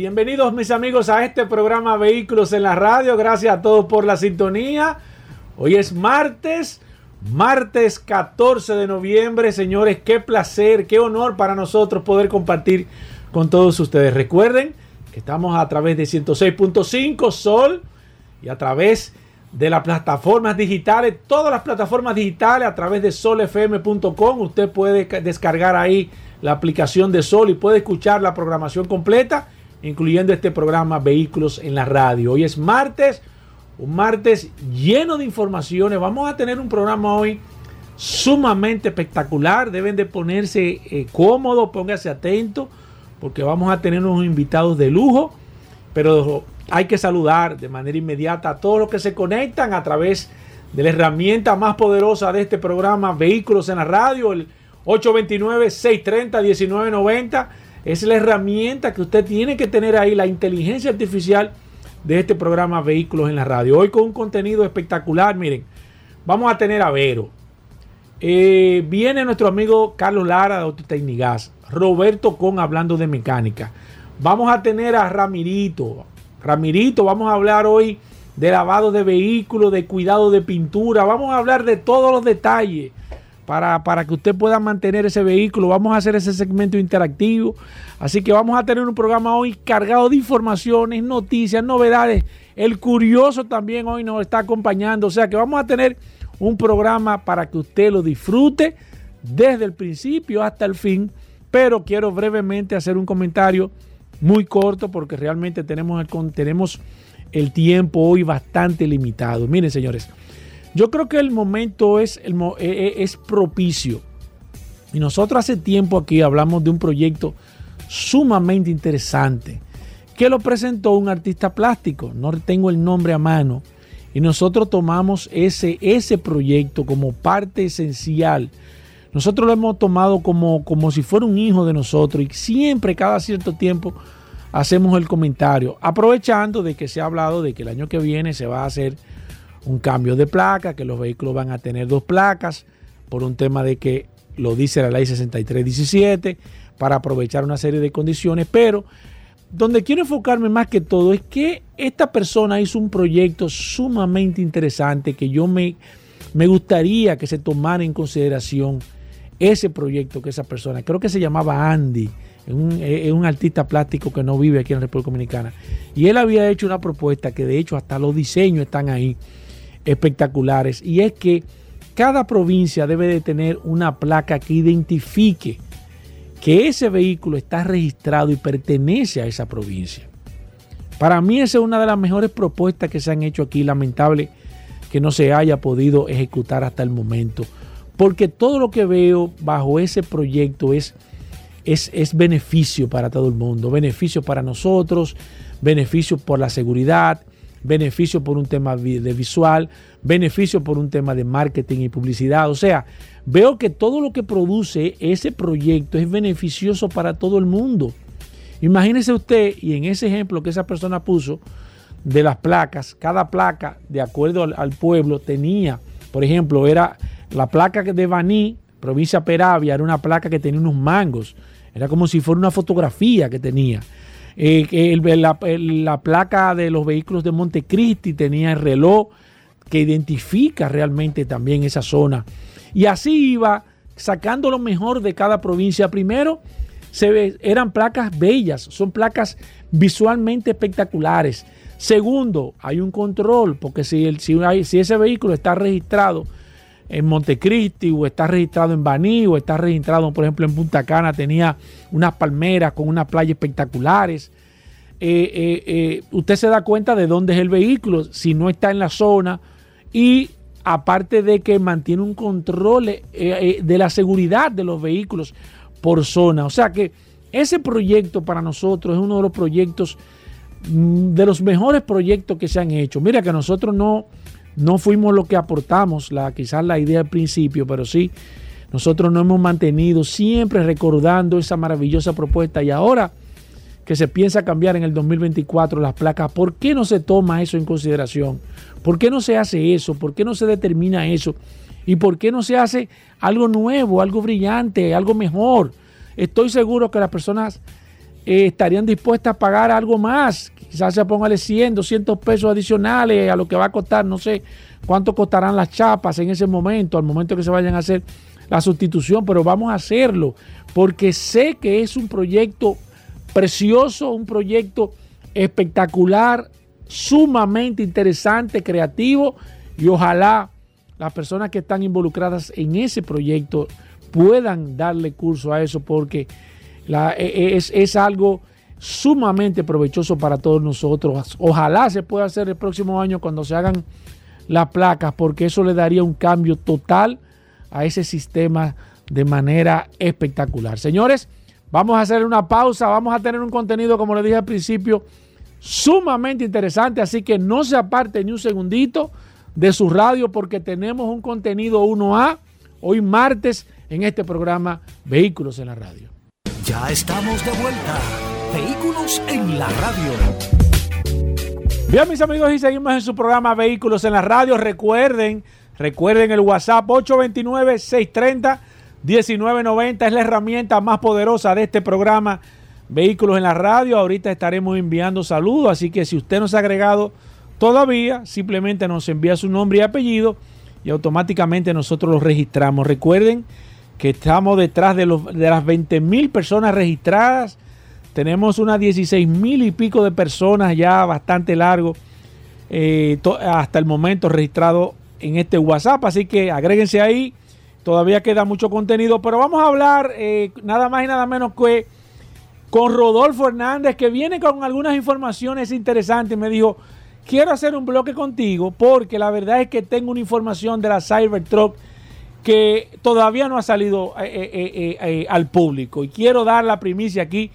bienvenidos mis amigos a este programa Vehículos en la radio. Gracias a todos por la sintonía. Hoy es martes, martes 14 de noviembre. Señores, qué placer, qué honor para nosotros poder compartir con todos ustedes. Recuerden que estamos a través de 106.5 Sol y a través de las plataformas digitales, todas las plataformas digitales a través de solfm.com. Usted puede descargar ahí la aplicación de Sol y puede escuchar la programación completa, incluyendo este programa Vehículos en la Radio. Hoy es martes, un martes lleno de informaciones. Vamos a tener un programa hoy sumamente espectacular. Deben de ponerse eh, cómodos, póngase atento, porque vamos a tener unos invitados de lujo. Pero hay que saludar de manera inmediata a todos los que se conectan a través de la herramienta más poderosa de este programa, Vehículos en la Radio, el 829-630-1990. Es la herramienta que usted tiene que tener ahí, la inteligencia artificial de este programa Vehículos en la Radio. Hoy con un contenido espectacular, miren, vamos a tener a Vero. Eh, viene nuestro amigo Carlos Lara de Autotecnigas, Roberto Con hablando de mecánica. Vamos a tener a Ramirito. Ramirito, vamos a hablar hoy de lavado de vehículos, de cuidado de pintura. Vamos a hablar de todos los detalles para, para, que usted pueda mantener ese vehículo. Vamos a hacer ese segmento interactivo. Así que vamos a tener un programa hoy cargado de informaciones, noticias, novedades. El curioso también hoy nos está acompañando. O sea que vamos a tener un programa para que usted lo disfrute desde el principio hasta el fin. Pero quiero brevemente hacer un comentario muy corto porque realmente tenemos el, tenemos el tiempo hoy bastante limitado. Miren, señores, yo creo que el momento es, el, es propicio. Y nosotros hace tiempo aquí hablamos de un proyecto sumamente interesante que lo presentó un artista plástico. No tengo el nombre a mano. Y nosotros tomamos ese, ese proyecto como parte esencial. Nosotros lo hemos tomado como, como si fuera un hijo de nosotros y siempre, cada cierto tiempo, hacemos el comentario, aprovechando de que se ha hablado de que el año que viene se va a hacer un cambio de placa, que los vehículos van a tener dos placas, por un tema de que lo dice la ley 6317, para aprovechar una serie de condiciones, pero donde quiero enfocarme más que todo es que esta persona hizo un proyecto sumamente interesante que yo me, me gustaría que se tomara en consideración ese proyecto que esa persona, creo que se llamaba Andy, es un, artista plástico que no vive aquí en la República Dominicana. Y él había hecho una propuesta que de hecho hasta los diseños están ahí espectaculares. Y es que cada provincia debe de tener una placa que identifique que ese vehículo está registrado y pertenece a esa provincia. Para mí esa es una de las mejores propuestas que se han hecho aquí. Lamentable que no se haya podido ejecutar hasta el momento. Porque todo lo que veo bajo ese proyecto es es, beneficio para todo el mundo, beneficio para nosotros, beneficio por la seguridad, beneficio por un tema de visual, beneficio por un tema de marketing y publicidad. O sea, veo que todo lo que produce ese proyecto es beneficioso para todo el mundo. Imagínese usted, y en ese ejemplo que esa persona puso de las placas, cada placa, de acuerdo al, pueblo, tenía, por ejemplo, era la placa de Baní, provincia Peravia, era una placa que tenía unos mangos. Era como si fuera una fotografía que tenía. Eh, la, placa de los vehículos de Montecristi tenía el reloj que identifica realmente también esa zona. Y así iba sacando lo mejor de cada provincia. Primero, se eran placas bellas, son placas visualmente espectaculares. Segundo, hay un control, porque si, el, si, si ese vehículo está registrado en Montecristi o está registrado en Baní o está registrado, por ejemplo, en Punta Cana, tenía unas palmeras con unas playas espectaculares. Eh, eh, eh, usted se da cuenta de dónde es el vehículo, si no está en la zona y aparte de que mantiene un control de la seguridad de los vehículos por zona. O sea que ese proyecto para nosotros es uno de los proyectos mm, de los mejores proyectos que se han hecho. Mira que nosotros no, no fuimos lo que aportamos, la, quizás la idea al principio, pero sí, nosotros nos hemos mantenido siempre recordando esa maravillosa propuesta y ahora que se piensa cambiar en el 2024 las placas, ¿por qué no se toma eso en consideración? ¿Por qué no se hace eso? ¿Por qué no se determina eso? ¿Y por qué no se hace algo nuevo, algo brillante, algo mejor? Estoy seguro que las personas eh, estarían dispuestas a pagar algo más. Quizás se póngale 100, 200 pesos adicionales a lo que va a costar. No sé cuánto costarán las chapas en ese momento, al momento que se vayan a hacer la sustitución, pero vamos a hacerlo porque sé que es un proyecto precioso, un proyecto espectacular, sumamente interesante, creativo y ojalá las personas que están involucradas en ese proyecto puedan darle curso a eso porque e, e, es, es algo sumamente provechoso para todos nosotros. Ojalá se pueda hacer el próximo año cuando se hagan las placas porque eso le daría un cambio total a ese sistema de manera espectacular. Señores, vamos a hacer una pausa, vamos a tener un contenido, como les dije al principio, sumamente interesante, así que no se aparte ni un segundito de su radio porque tenemos un contenido 1A hoy martes en este programa Vehículos en la Radio. Ya estamos de vuelta. Vehículos en la Radio. Bien, mis amigos, y seguimos en su programa Vehículos en la Radio. Recuerden, recuerden el WhatsApp 829-630-1990. Es la herramienta más poderosa de este programa Vehículos en la Radio. Ahorita estaremos enviando saludos, así que si usted nos ha agregado Todavía simplemente nos envía su nombre y apellido y automáticamente nosotros lo registramos. Recuerden que estamos detrás de, los, de las 20 mil personas registradas. Tenemos unas 16 mil y pico de personas ya bastante largo eh, hasta el momento registrado en este WhatsApp. Así que agréguense ahí. Todavía queda mucho contenido, pero vamos a hablar eh, nada más y nada menos que con Rodolfo Hernández, que viene con algunas informaciones interesantes. Me dijo, quiero hacer un bloque contigo porque la verdad es que tengo una información de la Cybertruck que todavía no ha salido eh, eh, eh, al público y quiero dar la primicia aquí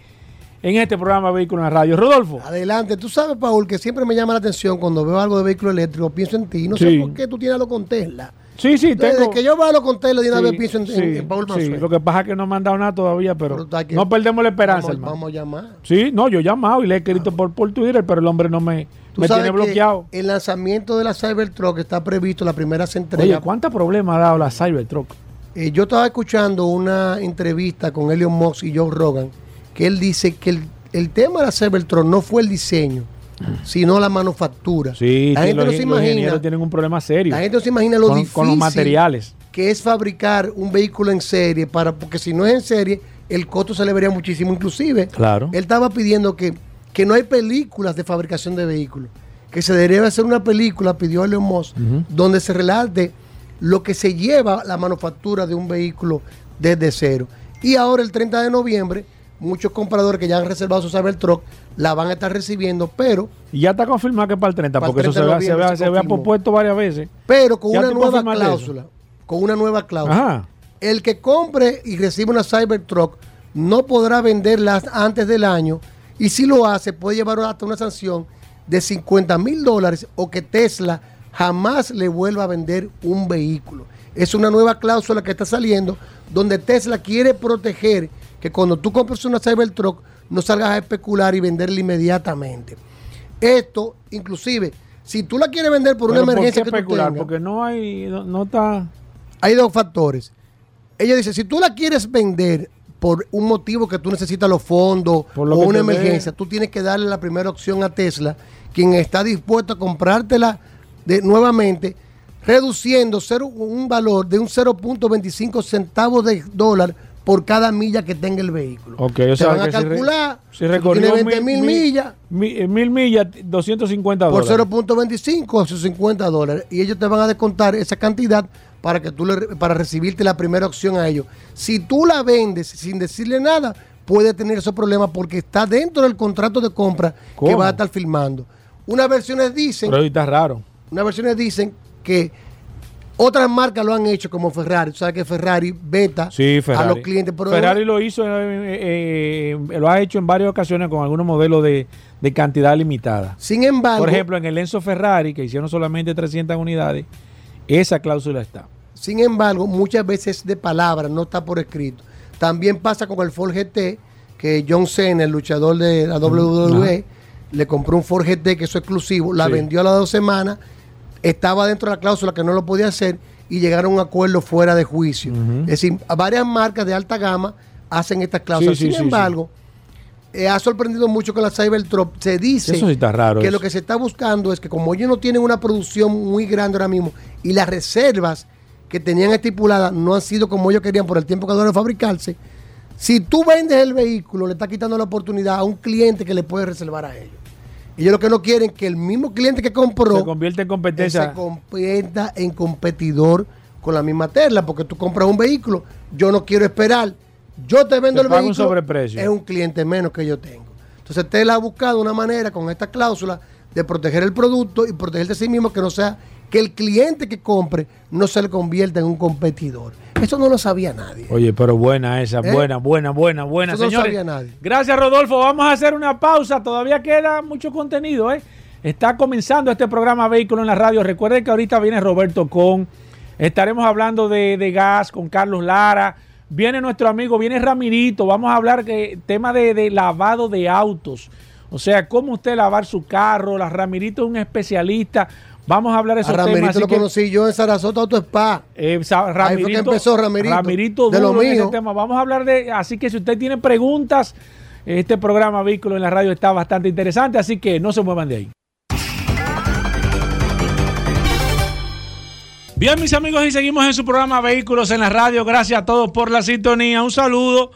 en este programa Vehículo en la Radio. Rodolfo. Adelante. Tú sabes, Paul, que siempre me llama la atención cuando veo algo de vehículo eléctrico, pienso en ti. No sé por qué tú tienes algo con Tesla. Sí, sí, tengo. Desde que yo veo con Tesla, de una vez pienso en, sí, Paul Sí, lo que pasa es que no me han dado nada todavía, pero, no perdemos la esperanza, vamos, Vamos a llamar. Sí, no, yo he llamado y le he escrito por, por Twitter, pero el hombre no me me tiene bloqueado. el lanzamiento de la Cybertruck está previsto, la primera se entrega. Oye, ¿cuántos problemas ha dado la Cybertruck? Eh, yo estaba escuchando una entrevista con Elon Musk y Joe Rogan, que él dice que el, tema de la Cybertruck no fue el diseño, sino la manufactura. Sí, la gente no se imagina. tienen un problema serio. La gente no se imagina lo difícil con los materiales. que es fabricar un vehículo en serie, para, porque si no es en serie, el costo se le vería muchísimo. Inclusive, claro. él estaba pidiendo que que no hay películas de fabricación de vehículos, que se debería hacer una película, pidió Elon Musk, donde se relate lo que se lleva la manufactura de un vehículo desde cero. Y ahora el 30 de noviembre, muchos compradores que ya han reservado su Cybertruck la van a estar recibiendo, pero... Y ya está confirmado que es para el 30, porque eso se, ve, se, se, propuesto varias veces. Pero con una nueva cláusula, con una nueva cláusula. El que compre y reciba una Cybertruck no podrá venderla antes del año y si lo hace, puede llevar hasta una sanción de 50 mil dólares o que Tesla jamás le vuelva a vender un vehículo. Es una nueva cláusula que está saliendo donde Tesla quiere proteger que cuando tú compres una Cybertruck no salgas a especular y venderla inmediatamente. Esto, inclusive, si tú la quieres vender por una emergencia ¿por qué especular? Porque no hay, no está... Hay dos factores. Ella dice, si tú la quieres vender por un motivo que tú necesitas los fondos o una emergencia, tú tienes que darle la primera opción a Tesla, quien está dispuesto a comprártela de, nuevamente, reduciendo un valor de un 0.25 centavos de dólar por cada milla que tenga el vehículo. Okay, o Te van a calcular, si, recorrió 20 mil, millas. Eh, mil, millas, 250 dólares. Por 0.25 a sus 50 dólares. Y ellos te van a descontar esa cantidad para que tú le, para recibirte la primera opción a ellos. Si tú la vendes sin decirle nada, puede tener esos problemas porque está dentro del contrato de compra que va a estar firmando. Unas versiones dicen. Pero está raro. Unas versiones dicen que Otras marcas lo han hecho como Ferrari. Tú sabes que Ferrari beta a los clientes. Ferrari lo hizo, eh, eh, lo ha hecho en varias ocasiones con algunos modelos de, cantidad limitada. Sin embargo. Por ejemplo, en el Enzo Ferrari, que hicieron solamente 300 unidades, esa cláusula está. Sin embargo, muchas veces de palabra, no está por escrito. También pasa con el Ford GT, que John Cena, el luchador de la WWE, le compró un Ford GT que es exclusivo, la vendió a las dos semanas estaba dentro de la cláusula que no lo podía hacer y llegaron a un acuerdo fuera de juicio. Es decir, varias marcas de alta gama hacen estas cláusulas. Sin embargo, eh, ha sorprendido mucho con la Cybertruck. Se dice que lo que se está buscando es que como ellos no tienen una producción muy grande ahora mismo y las reservas que tenían estipuladas no han sido como ellos querían por el tiempo que dura fabricarse, si tú vendes el vehículo, le estás quitando la oportunidad a un cliente que le puede reservar a ellos. Y ellos lo que no quieren es que el mismo cliente que compró se convierta en competencia. Se convierta en competidor con la misma tela, porque tú compras un vehículo, yo no quiero esperar, yo te vendo el vehículo, un sobreprecio. es un cliente menos que yo tengo. Entonces Tesla ha buscado una manera con esta cláusula de proteger el producto y protegerse a sí mismo que no sea que el cliente que compre no se le convierta en un competidor. Eso no lo sabía nadie. Oye, pero buena esa, ¿Eh? buena, buena, buena, buena, Eso no lo sabía nadie. Gracias, Rodolfo. Vamos a hacer una pausa. Todavía queda mucho contenido, ¿eh? Está comenzando este programa Vehículo en la Radio. Recuerden que ahorita viene Roberto Con. Estaremos hablando de, gas con Carlos Lara. Viene nuestro amigo, viene Ramirito. Vamos a hablar de tema de, de lavado de autos. O sea, cómo usted lavar su carro. La Ramirito es un especialista. Vamos a hablar de esos a Ramirito lo conocí yo en Sarasota Auto Spa. Eh, Ramirito, Ahí fue que empezó Ramirito. Ramirito de lo mío. tema. Vamos a hablar de... Así que si usted tiene preguntas, este programa Vehículo en la Radio está bastante interesante, así que no se muevan de ahí. Bien, mis amigos, y seguimos en su programa Vehículos en la Radio. Gracias a todos por la sintonía. Un saludo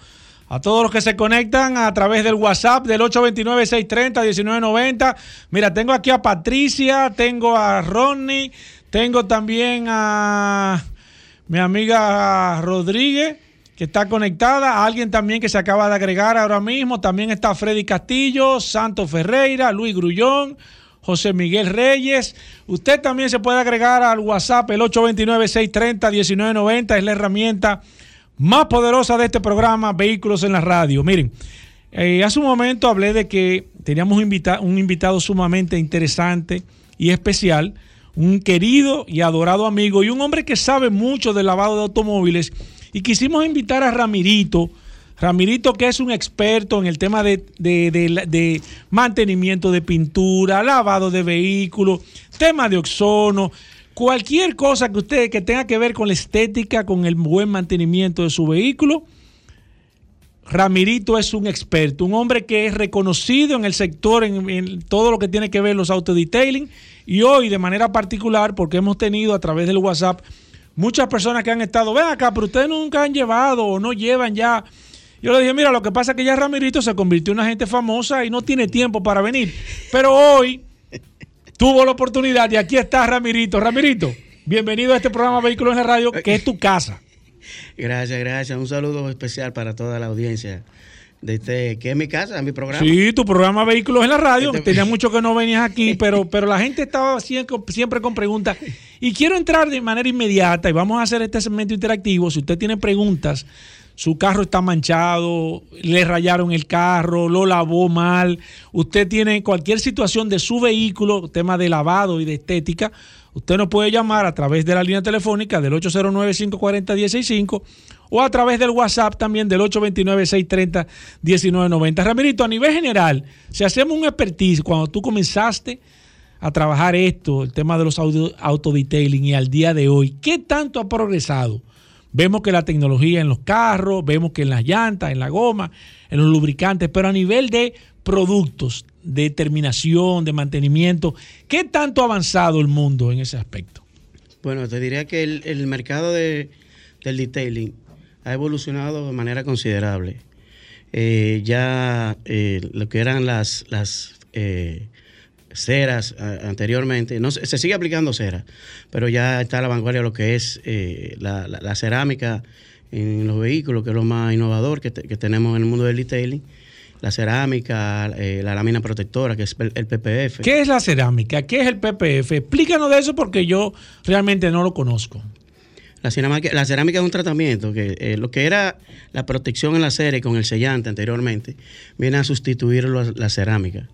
a todos los que se conectan a través del WhatsApp del 829-630-1990. Mira, tengo aquí a Patricia, tengo a Ronnie, tengo también a mi amiga Rodríguez que está conectada, alguien también que se acaba de agregar ahora mismo, también está Freddy Castillo, Santos Ferreira, Luis Grullón, José Miguel Reyes. Usted también se puede agregar al WhatsApp el 829-630-1990, es la herramienta más poderosa de este programa, Vehículos en la Radio. Miren, eh, hace un momento hablé de que teníamos un, invitado sumamente interesante y especial, un querido y adorado amigo y un hombre que sabe mucho del lavado de automóviles. Y quisimos invitar a Ramirito. Ramirito, que es un experto en el tema de, de, mantenimiento de pintura, lavado de vehículos, tema de oxono, Cualquier cosa que usted que tenga que ver con la estética, con el buen mantenimiento de su vehículo, Ramirito es un experto, un hombre que es reconocido en el sector, en, todo lo que tiene que ver los autodetailing. Y hoy, de manera particular, porque hemos tenido a través del WhatsApp muchas personas que han estado, ven acá, pero ustedes nunca han llevado o no llevan ya. Yo le dije, mira, lo que pasa es que ya Ramirito se convirtió en una gente famosa y no tiene tiempo para venir. Pero hoy tuvo la oportunidad y aquí está Ramirito. Ramirito, bienvenido a este programa Vehículos en la Radio, que es tu casa. Gracias, gracias. Un saludo especial para toda la audiencia de este, que es mi casa, mi programa. Sí, tu programa Vehículos en la Radio. Este Tenía mucho que no venías aquí, pero, pero la gente estaba siempre, siempre con preguntas. Y quiero entrar de manera inmediata y vamos a hacer este segmento interactivo. Si usted tiene preguntas su carro está manchado, le rayaron el carro, lo lavó mal, usted tiene cualquier situación de su vehículo, tema de lavado y de estética, usted nos puede llamar a través de la línea telefónica del 809-540-165 o a través del WhatsApp también del 829-630-1990. Ramirito, a nivel general, si hacemos un expertise, cuando tú comenzaste a trabajar esto, el tema de los autodetailing y al día de hoy, ¿qué tanto ha progresado? Vemos que la tecnología en los carros, vemos que en las llantas, en la goma, en los lubricantes, pero a nivel de productos, de terminación, de mantenimiento, ¿qué tanto ha avanzado el mundo en ese aspecto? Bueno, te diría que el, mercado de, del detailing ha evolucionado de manera considerable. Eh, ya eh, lo que eran las, las eh, ceras anteriormente, no, se sigue aplicando cera, pero ya está a la vanguardia lo que es eh, la, cerámica en los vehículos, que es lo más innovador que, tenemos en el mundo del detailing. la cerámica, eh, la lámina protectora, que es el PPF. ¿Qué es la cerámica? ¿Qué es el PPF? Explícanos de eso porque yo realmente no lo conozco. La cerámica, la cerámica es un tratamiento que eh, lo que era la protección en la serie con el sellante anteriormente viene a sustituir la, cerámica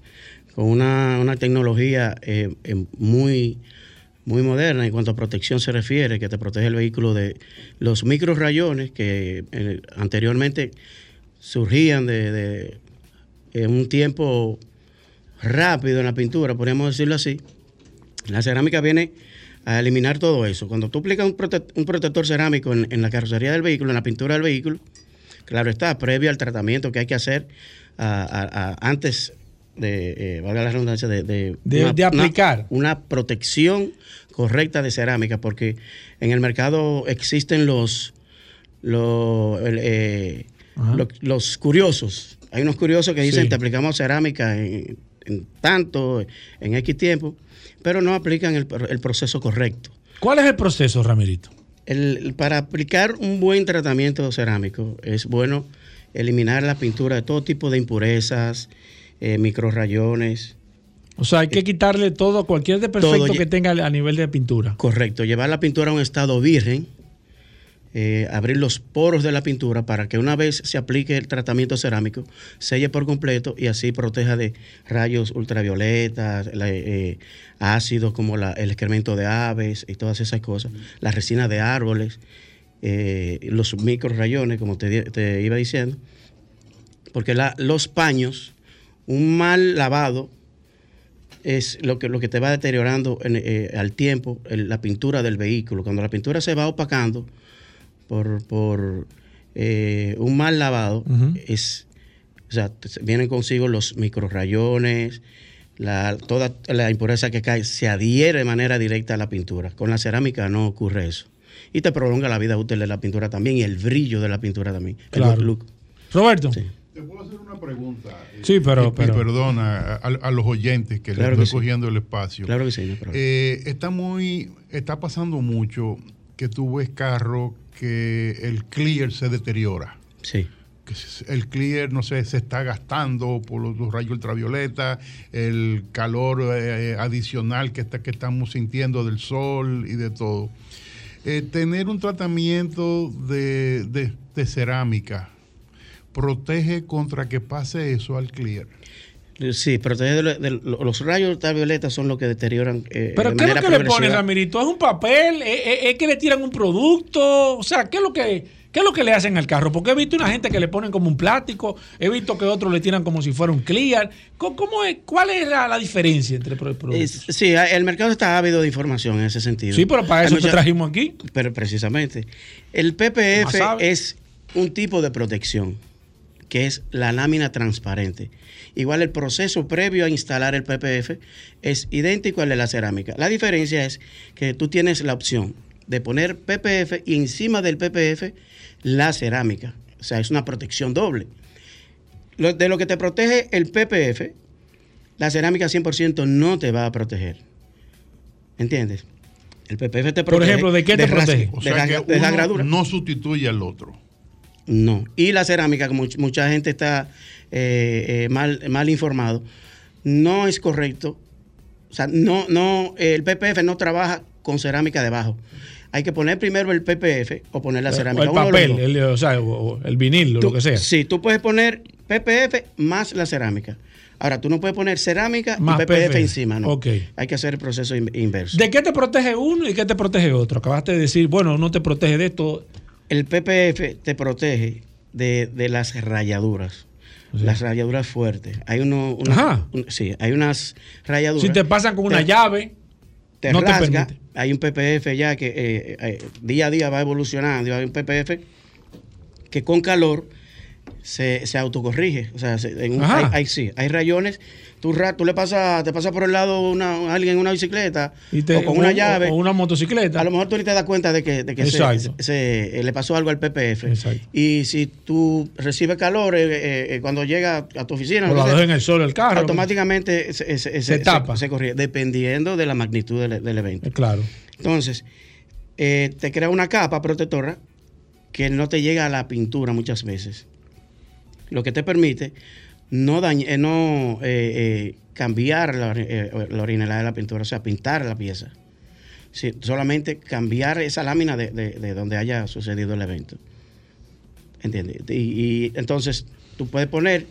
con una, tecnología eh, muy, muy moderna en cuanto a protección se refiere, que te protege el vehículo de los micro rayones que anteriormente surgían de, en un tiempo rápido en la pintura, podríamos decirlo así. La cerámica viene a eliminar todo eso. Cuando tú aplicas un, protector cerámico en, la carrocería del vehículo, en la pintura del vehículo, claro está, previo al tratamiento que hay que hacer antes de, eh, valga la redundancia, de, de, aplicar una, protección correcta de cerámica, porque en el mercado existen los, los, eh, los curiosos hay unos curiosos que dicen, te aplicamos cerámica en, tanto, en X tiempo, pero no aplican el, proceso correcto. ¿Cuál es el proceso, Ramirito? para aplicar un buen tratamiento cerámico es bueno eliminar la pintura de todo tipo de impurezas, eh, microrayones. O sea, hay que eh, quitarle todo, cualquier defecto que tenga a nivel de pintura. Correcto, llevar la pintura a un estado virgen eh, abrir los poros de la pintura para que una vez se aplique el tratamiento cerámico, selle por completo y así proteja de rayos ultravioletas, eh, ácidos como el excremento de aves y todas esas cosas, la resina de árboles, eh, los micro rayones, como te, iba diciendo, porque los paños, un mal lavado, es lo que, lo que te va deteriorando al tiempo la pintura del vehículo. Cuando la pintura se va opacando, por, por eh, un mal lavado, es, o sea, vienen consigo los microrayones, la, toda la impureza que cae se adhiere de manera directa a la pintura. Con la cerámica no ocurre eso. Y te prolonga la vida útil de la pintura también y el brillo de la pintura también. Claro. Roberto. Te puedo hacer una pregunta. Sí, pero. perdona a, los oyentes que le estoy cogiendo el espacio. Claro que sí. Eh, está muy. Está pasando mucho que tú ves carro que el clear se deteriora. Sí. Que el clear, no sé, se está gastando por los, rayos ultravioleta, el calor eh, adicional que, está, que estamos sintiendo del sol y de todo. Eh, tener un tratamiento de, cerámica protege contra que pase eso al clear. Sí, protege de, los rayos ultravioleta son los que deterioran. Eh, Pero ¿qué es lo que le ponen, Ramirito? ¿Es un papel? ¿Es, que le tiran un producto? O sea, ¿qué es lo que qué es lo que le hacen al carro? Porque he visto una gente que le ponen como un plástico, he visto que otros le tiran como si fuera un clear. ¿Cómo, es, ¿Cuál es la, diferencia entre productos? sí, el mercado está ávido de información en ese sentido. Sí, pero para eso te trajimos aquí. Pero precisamente. El PPF es un tipo de protección, que es la lámina transparente. Igual el proceso previo a instalar el PPF es idéntico al de la cerámica. La diferencia es que tú tienes la opción de poner PPF y encima del PPF la cerámica. O sea, es una protección doble. de lo que te protege el PPF, la cerámica 100% no te va a proteger. ¿Entiendes? El PPF te protege. Por ejemplo, ¿de qué te protege? O sea, que la gradura. No sustituye al otro. No. Y la cerámica, como mucha gente está eh, eh, mal, mal informado, no es correcto. O sea, no, no, el PPF no trabaja con cerámica debajo. Hay que poner primero el PPF o poner la cerámica. O el papel, el, o sea, el vinil, o lo que sea. Sí, tú puedes poner PPF más la cerámica. Ahora, tú no puedes poner cerámica y PPF, encima, ¿no? Hay que hacer el proceso inverso. ¿De qué te protege uno y qué te protege otro? Acabaste de decir, bueno, no te protege de esto. El PPF te protege de, de las rayaduras. Las rayaduras fuertes. Hay uno, sí, hay unas rayaduras. Si te pasan con una llave, te no rasga. hay un PPF ya que eh, eh, día a día va evolucionando. Hay un PPF que con calor se, se autocorrige. O sea, hay, sí, hay rayones tú, le pasas, te pasa por el lado una, alguien en una bicicleta o con una llave. O una motocicleta. A lo mejor tú ni te das cuenta de que, de que se, le pasó algo al PPF. Y si tú recibes calor eh, eh, cuando llega a tu oficina. O lo en el sol el carro. Automáticamente se, tapa. Se, corrige, dependiendo de la magnitud del, evento. Claro. Entonces, eh, te crea una capa protectora que no te llega a la pintura muchas veces. Lo que te permite no, dañe, no cambiar la, originalidad de la pintura, o sea, pintar la pieza. solamente cambiar esa lámina de, de, donde haya sucedido el evento. ¿Entiendes? Y, entonces tú puedes poner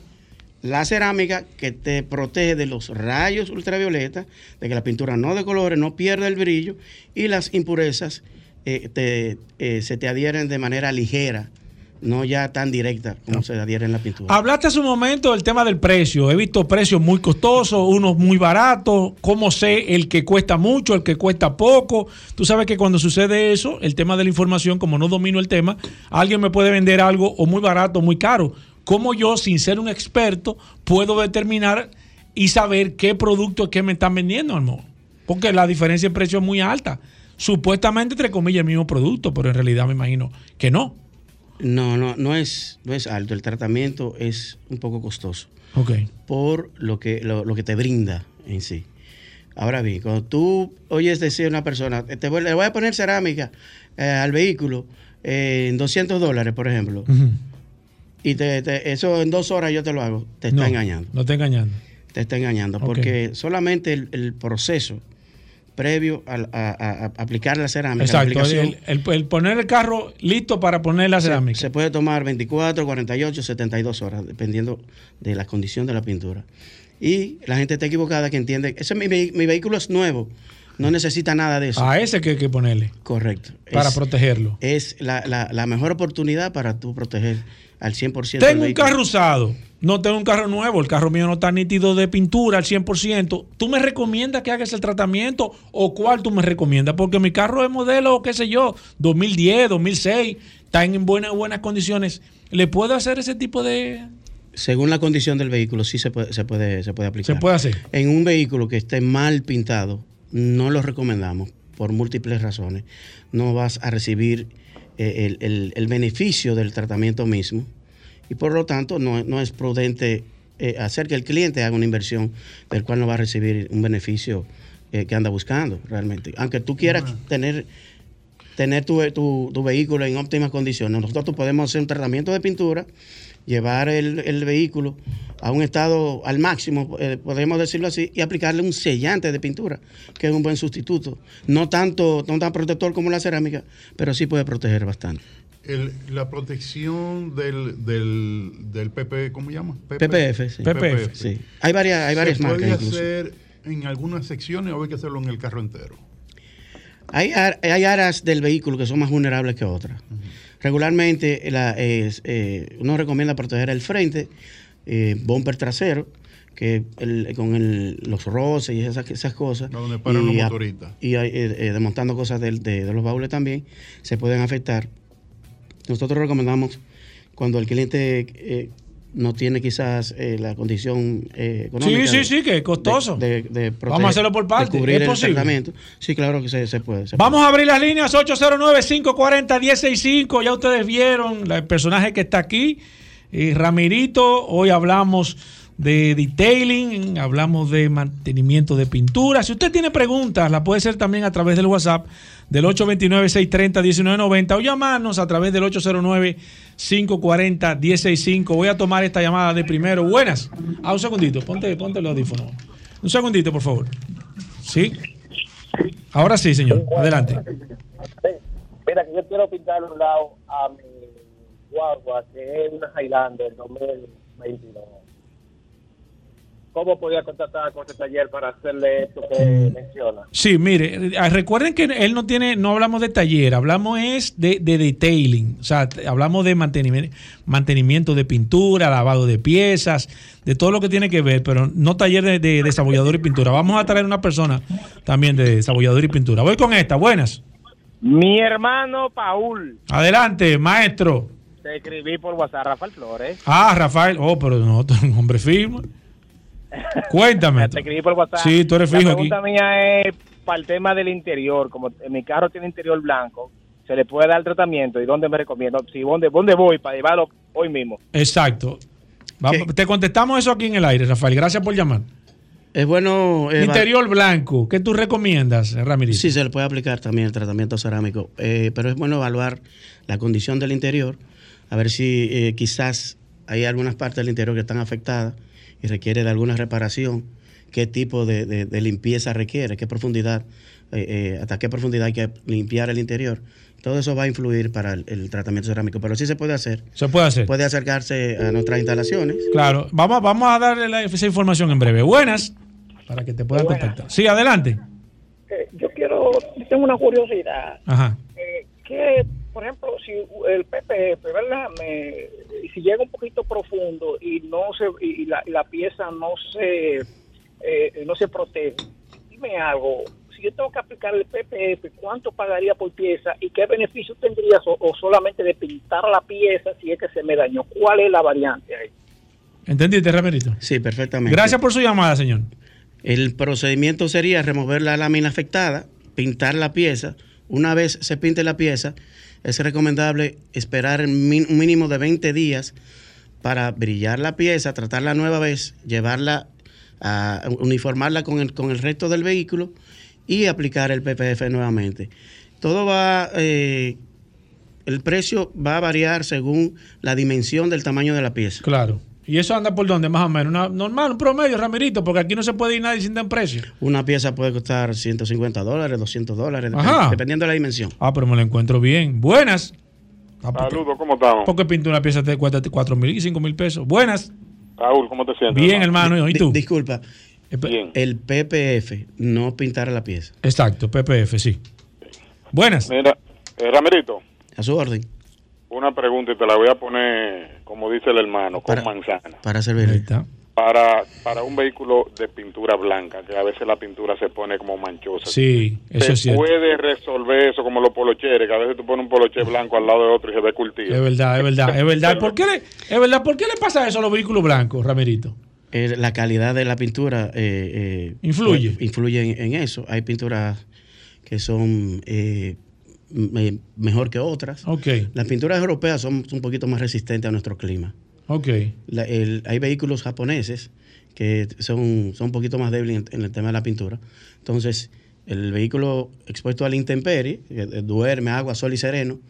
la cerámica que te protege de los rayos ultravioleta, de que la pintura no de colores, no pierda el brillo y las impurezas eh, eh, se te adhieren de manera ligera no ya tan directa como se adhiere en la pintura. Hablaste hace un momento del tema del precio. He visto precios muy costosos, unos muy baratos. ¿Cómo sé el que cuesta mucho, el que cuesta poco? Tú sabes que cuando sucede eso, el tema de la información, como no domino el tema, alguien me puede vender algo o muy barato o muy caro. ¿Cómo yo, sin ser un experto, puedo determinar y saber qué producto es que me están vendiendo, amor? Porque la diferencia de precio es muy alta. Supuestamente, entre comillas, el mismo producto, pero en realidad me imagino que no. No, no, no es, no es alto. El tratamiento es un poco costoso. Ok. Por lo que, lo, que te brinda en sí. Ahora bien, cuando tú oyes decir a una persona, te voy, le voy a poner cerámica eh, al vehículo eh, en 200 dólares, por ejemplo y te, eso en dos horas yo te lo hago, te está engañando. No te engañando. Te está engañando, porque solamente el, proceso previo a, aplicar la cerámica. Exacto, el, poner el carro listo para poner la cerámica. Se, puede tomar 24, 48, 72 horas, dependiendo de la condición de la pintura. Y la gente está equivocada que entiende, ese, mi, mi vehículo es nuevo, no necesita nada de eso. A ese que hay que ponerle. Correcto. Para protegerlo. Es la, la, la, mejor oportunidad para tú proteger al 100%. Tengo un carro usado, no tengo un carro nuevo, el carro mío no está nítido de pintura al 100%. ¿Tú me recomiendas que hagas el tratamiento o cuál tú me recomiendas? Porque mi carro es modelo, qué sé yo, 2010, 2006, está en buenas, buenas condiciones. ¿Le puedo hacer ese tipo de...? Según la condición del vehículo, sí se puede, se puede, se puede aplicar. Se puede hacer. En un vehículo que esté mal pintado, no lo recomendamos por múltiples razones. No vas a recibir eh, el, beneficio del tratamiento mismo y por lo tanto no, es prudente eh, hacer que el cliente haga una inversión del cual no va a recibir un beneficio eh, que anda buscando realmente. Aunque tú quieras tener tener tu, tu, vehículo en óptimas condiciones. Nosotros podemos hacer un tratamiento de pintura, llevar el, vehículo a un estado al máximo, eh, podemos decirlo así, y aplicarle un sellante de pintura, que es un buen sustituto. No tanto, no tan protector como la cerámica, pero sí puede proteger bastante. la protección del, del, del PP, ¿cómo se llama? PPF, sí. PPF, sí. Hay varias, hay varias ¿Se puede hacer en algunas secciones o hay que hacerlo en el carro entero? Hay, hay áreas del vehículo que son más vulnerables que otras. Regularmente la, eh, uno recomienda proteger el frente, eh, bumper trasero, que con los roces y esas, esas cosas. donde paran los motoristas. Y eh, desmontando cosas de, de, los baúles también, se pueden afectar. Nosotros recomendamos cuando el cliente no tiene quizás eh, la condición eh, económica. Sí, sí, sí, que es costoso. Vamos a hacerlo por parte. ¿Es posible? Sí, claro que se, puede. Vamos a abrir las líneas 809-540-165. Ya ustedes vieron el personaje que está aquí. Eh, Ramirito, hoy hablamos de detailing, hablamos de mantenimiento de pintura. Si usted tiene preguntas, la puede hacer también a través del WhatsApp del 829-630-1990 o llamarnos a través del 809-540-165. Voy a tomar esta llamada de primero. Buenas. Ah, un segundito, ponte, ponte el audífono. Un segundito, por favor. ¿Sí? Ahora sí, señor. Adelante. Mira, que yo quiero pintar un lado a mi guagua, que es una Highlander 2022 ¿Cómo podía contactar con este taller para hacerle esto que mm. menciona? Sí, mire, eh, recuerden que él no tiene, no hablamos de taller, hablamos es de, detailing, o sea, hablamos de mantenimiento, mantenimiento de pintura, lavado de piezas, de todo lo que tiene que ver, pero no taller de, de desarrollador y pintura. Vamos a traer una persona también de desarrollador y pintura. Voy con esta, buenas. Mi hermano Paul. Adelante, maestro. Te escribí por WhatsApp, Rafael Flores. Ah, Rafael, oh, pero no, un hombre firme. Cuéntame. Te escribí por WhatsApp. Sí, tú eres fijo La pregunta mía es para el tema del interior. Como mi carro tiene interior blanco, ¿se le puede dar tratamiento? ¿Y dónde me recomiendo? Si, ¿dónde, ¿Dónde voy para llevarlo hoy mismo? Exacto. te contestamos eso aquí en el aire, Rafael. Gracias por llamar. Es bueno. Eh, interior blanco, ¿qué tú recomiendas, Ramírez? Sí, se le puede aplicar también el tratamiento cerámico, eh, pero es bueno evaluar la condición del interior, a ver si eh, quizás hay algunas partes del interior que están afectadas y requiere de alguna reparación, qué tipo de, limpieza requiere, qué profundidad, eh, eh, hasta qué profundidad hay que limpiar el interior. Todo eso va a influir para el, tratamiento cerámico, pero sí se puede hacer. Se puede hacer. Puede acercarse a nuestras instalaciones. Claro, vamos, vamos a darle esa información en breve. Buenas, para que te puedan contactar. Sí, adelante. Eh, yo quiero, tengo una curiosidad. Ajá. Eh, que, por ejemplo, si el PPF, ¿verdad? Me, si llega un poquito profundo y no se y la, la pieza no se eh, no se protege, dime algo yo tengo que aplicar el PPF, ¿cuánto pagaría por pieza y qué beneficio tendría o, solamente de pintar la pieza si es que se me dañó? ¿Cuál es la variante ahí? ¿Entendiste, Ramerito? Sí, perfectamente. Gracias por su llamada, señor. El procedimiento sería remover la lámina afectada, pintar la pieza. Una vez se pinte la pieza, es recomendable esperar un mínimo de 20 días para brillar la pieza, tratarla nueva vez, llevarla a uniformarla con el, con el resto del vehículo y aplicar el PPF nuevamente. Todo va, eh, el precio va a variar según la dimensión del tamaño de la pieza. Claro. ¿Y eso anda por dónde, más o menos? Una, normal, un promedio, Ramirito, porque aquí no se puede ir nadie sin dar precio. Una pieza puede costar 150 dólares, 200 dólares, dependiendo de la dimensión. Ah, pero me la encuentro bien. Buenas. Ah, Saludos, ¿cómo estamos? Porque pinta una pieza te cuesta 4 mil y 5 mil pesos. Buenas. Raúl, ¿cómo te sientes? Bien, hermano. ¿Y tú? disculpa, el PPF, no pintar la pieza. Exacto, PPF, sí. Buenas. Mira, eh, Ramerito. A su orden. Una pregunta y te la voy a poner, como dice el hermano, con manzana. Para servir. Para, para un vehículo de pintura blanca, que a veces la pintura se pone como manchosa. Sí, eso es cierto. puede resolver eso como los polocheres, que a veces tú pones un poloche blanco al lado de otro y se ve cultivo. Es verdad, es verdad, es verdad. ¿Por qué le, es verdad, ¿por qué le pasa eso a los vehículos blancos, Ramerito? Eh, la calidad de la pintura eh, eh, influye. influye en, eso. Hay pinturas que son mejor que otras. Okay. Las pinturas europeas son, un poquito más resistentes a nuestro clima. Okay. hay vehículos japoneses que son, son un poquito más débiles en, el tema de la pintura. Entonces, el vehículo expuesto a la intemperie, duerme, agua, sol y sereno,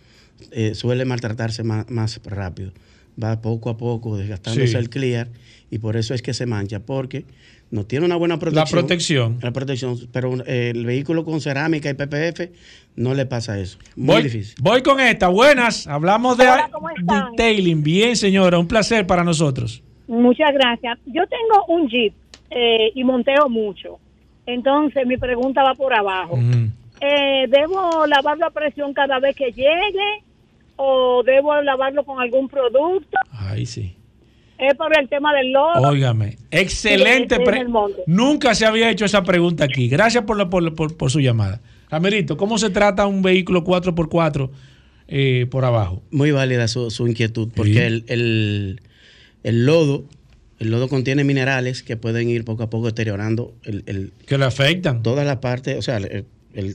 suele maltratarse más, más rápido va poco a poco desgastándose el clear y por eso es que se mancha, porque no tiene una buena protección. La protección. La protección, pero eh, el vehículo con cerámica y PPF no le pasa eso. Muy difícil. Voy con esta. Buenas. Hablamos de detailing. Bien, señora. Un placer para nosotros. Muchas gracias. Yo tengo un Jeep eh, y monteo mucho. Entonces, mi pregunta va por abajo. Eh, ¿Debo lavarlo a presión cada vez que llegue? o debo lavarlo con algún producto. Ay, sí. Es por el tema del lodo. Óigame, excelente. Nunca se había hecho esa pregunta aquí. Gracias por, por, por, su llamada. Amerito, ¿cómo se trata un vehículo 4x4 eh, por abajo? Muy válida su, inquietud, porque el, el, lodo el lodo contiene minerales que pueden ir poco a poco deteriorando el... que le afectan. Toda la parte, o sea, el,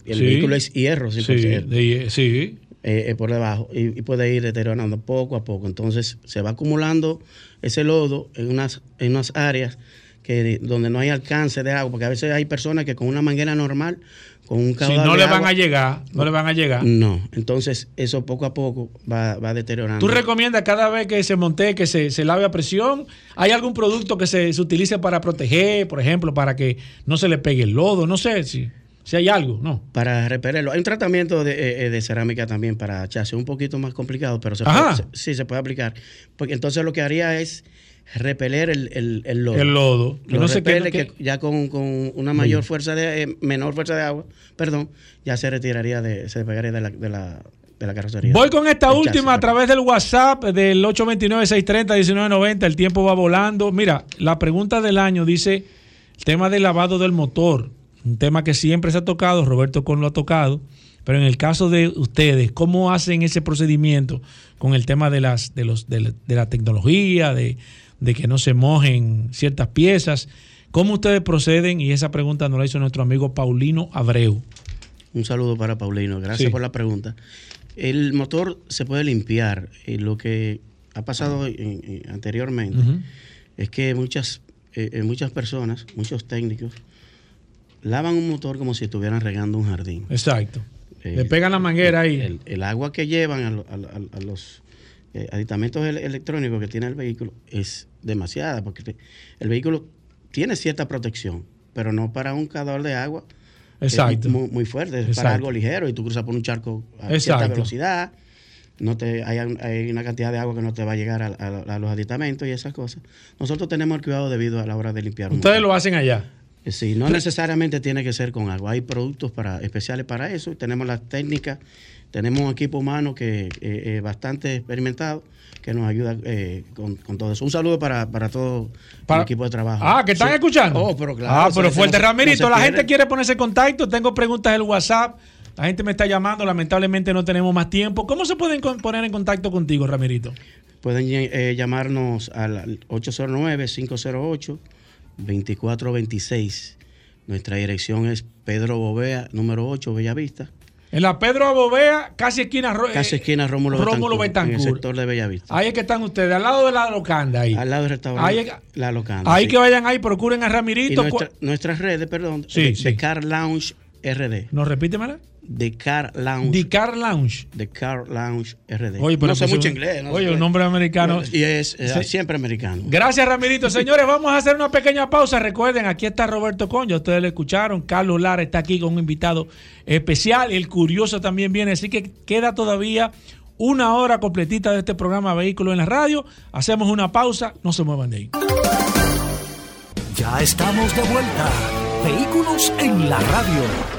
vehículo es hierro, sí, sí. Eh, eh, por debajo y, puede ir deteriorando poco a poco. Entonces se va acumulando ese lodo en unas, en unas áreas que, donde no hay alcance de agua, porque a veces hay personas que con una manguera normal, con un caudal Si no le van a llegar, no, le van a llegar. No, entonces eso poco a poco va, va deteriorando. ¿Tú recomiendas cada vez que se monte, que se, se lave a presión? ¿Hay algún producto que se, se utilice para proteger, por ejemplo, para que no se le pegue el lodo? No sé si... Si hay algo, ¿no? Para repelerlo. Hay un tratamiento de, eh, eh, de cerámica también para chasis, un poquito más complicado, pero se puede, sí se puede aplicar. Porque entonces lo que haría es repeler el, el, lodo. El lodo. no se repele, que, ya con, una mayor fuerza de, eh, menor fuerza de agua, perdón, ya se retiraría de, se pegaría de la, de la, de la carrocería. Voy con esta última a través del WhatsApp del 829-630-1990. El tiempo va volando. Mira, la pregunta del año dice el tema del lavado del motor un tema que siempre se ha tocado, Roberto Con lo ha tocado, pero en el caso de ustedes, ¿cómo hacen ese procedimiento con el tema de, las, de, los, de, la tecnología, de, que no se mojen ciertas piezas? ¿Cómo ustedes proceden? Y esa pregunta nos la hizo nuestro amigo Paulino Abreu. Un saludo para Paulino, gracias por la pregunta. El motor se puede limpiar. Y lo que ha pasado anteriormente es que muchas, eh, eh, muchas personas, muchos técnicos, lavan un motor como si estuvieran regando un jardín. Exacto. Eh, Le pegan la manguera ahí. El, agua que llevan a, los eh, aditamentos electrónicos que tiene el vehículo es demasiada, porque el vehículo tiene cierta protección, pero no para un cador de agua Exacto. muy, fuerte, es para algo ligero y tú cruzas por un charco a cierta velocidad. No te, hay, hay, una cantidad de agua que no te va a llegar a, los aditamentos y esas cosas. Nosotros tenemos el cuidado debido a la hora de limpiar. Ustedes lo hacen allá. Eh, sí, no necesariamente tiene que ser con agua. Hay productos para, especiales para eso. Tenemos las técnicas, tenemos un equipo humano que es eh, eh, bastante experimentado que nos ayuda con, todo eso. Un saludo para, todo el equipo de trabajo. Ah, que están escuchando. Oh, pero claro. Ah, pero fuerte, Ramirito. la gente quiere ponerse en contacto. Tengo preguntas en el WhatsApp. La gente me está llamando. Lamentablemente no tenemos más tiempo. ¿Cómo se pueden poner en contacto contigo, Ramirito? Pueden llamarnos al 809 508 2426. Nuestra dirección es Pedro Bovea, número 8, Bellavista. En la Pedro Bovea, casi esquina, casi esquina Rómulo, Rómulo Betancourt, En el sector de Bellavista. Ahí es que están ustedes, al lado de la locanda. Ahí. Al lado del restaurante. Ahí, la locanda. Ahí que vayan ahí, procuren a Ramirito. nuestras redes, perdón. Sí, de, Car Lounge RD. ¿Nos repítemela? The Car Lounge. The Car Lounge. The Car Lounge RD. Oye, pero no sé mucho inglés. oye, un nombre americano. Y es, siempre americano. Gracias, Ramirito. Señores, vamos a hacer una pequeña pausa. Recuerden, aquí está Roberto Conja. Ustedes lo escucharon. Carlos Lara está aquí con un invitado especial. El curioso también viene. Así que queda todavía una hora completita de este programa Vehículos en la Radio. Hacemos una pausa. No se muevan de ahí. Ya estamos de vuelta. Vehículos en la Radio.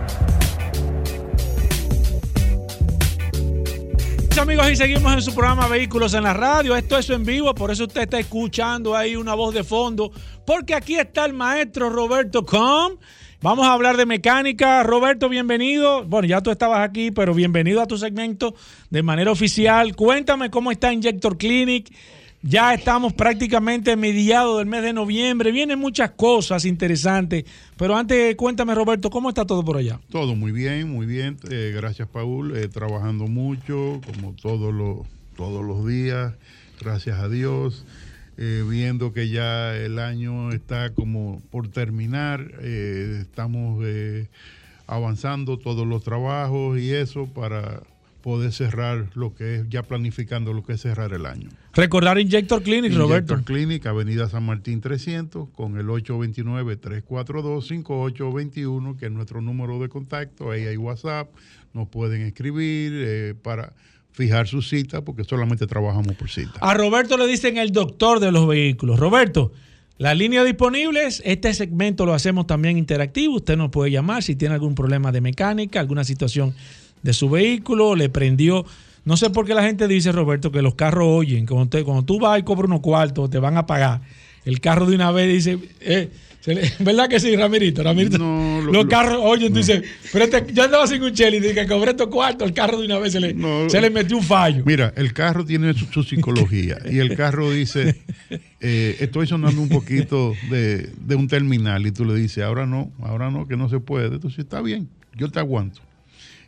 Amigos y seguimos en su programa Vehículos en la Radio. Esto es en vivo, por eso usted está escuchando ahí una voz de fondo, porque aquí está el maestro Roberto Com. Vamos a hablar de mecánica. Roberto, bienvenido. Bueno, ya tú estabas aquí, pero bienvenido a tu segmento de manera oficial. Cuéntame cómo está Injector Clinic. Ya estamos prácticamente mediados del mes de noviembre. Vienen muchas cosas interesantes. Pero antes, cuéntame, Roberto, ¿cómo está todo por allá? Todo muy bien, muy bien. Eh, gracias, Paul. Eh, trabajando mucho, como todos los, todos los días. Gracias a Dios. Eh, viendo que ya el año está como por terminar. estamos avanzando todos los trabajos y eso para poder cerrar lo que es, ya planificando lo que es cerrar el año. Recordar Injector Clinic, Roberto. Injector Clinic, Avenida San Martín 300, con el 829-342-5821, que es nuestro número de contacto. Ahí hay WhatsApp, nos pueden escribir eh, para fijar su cita, porque solamente trabajamos por cita. A Roberto le dicen el doctor de los vehículos. Roberto, la línea disponible es, este segmento lo hacemos también interactivo. Usted nos puede llamar si tiene algún problema de mecánica, alguna situación de su vehículo, le prendió. No sé por qué la gente dice, Roberto, que los carros oyen. Cuando, cuando tú vas y cobras unos cuartos, te van a pagar. El carro de una vez dice, eh, ¿verdad que sí, Ramirito? Ramirito los carros oyen, dice, pero este, yo andaba sin un cheli, dije que cobré estos cuartos, el carro de una vez se le, se le metió un fallo. Mira, el carro tiene su, psicología y el carro dice, eh, estoy sonando un poquito de, de un terminal y tú le dices, ahora no, ahora no, que no se puede. Entonces está bien, yo te aguanto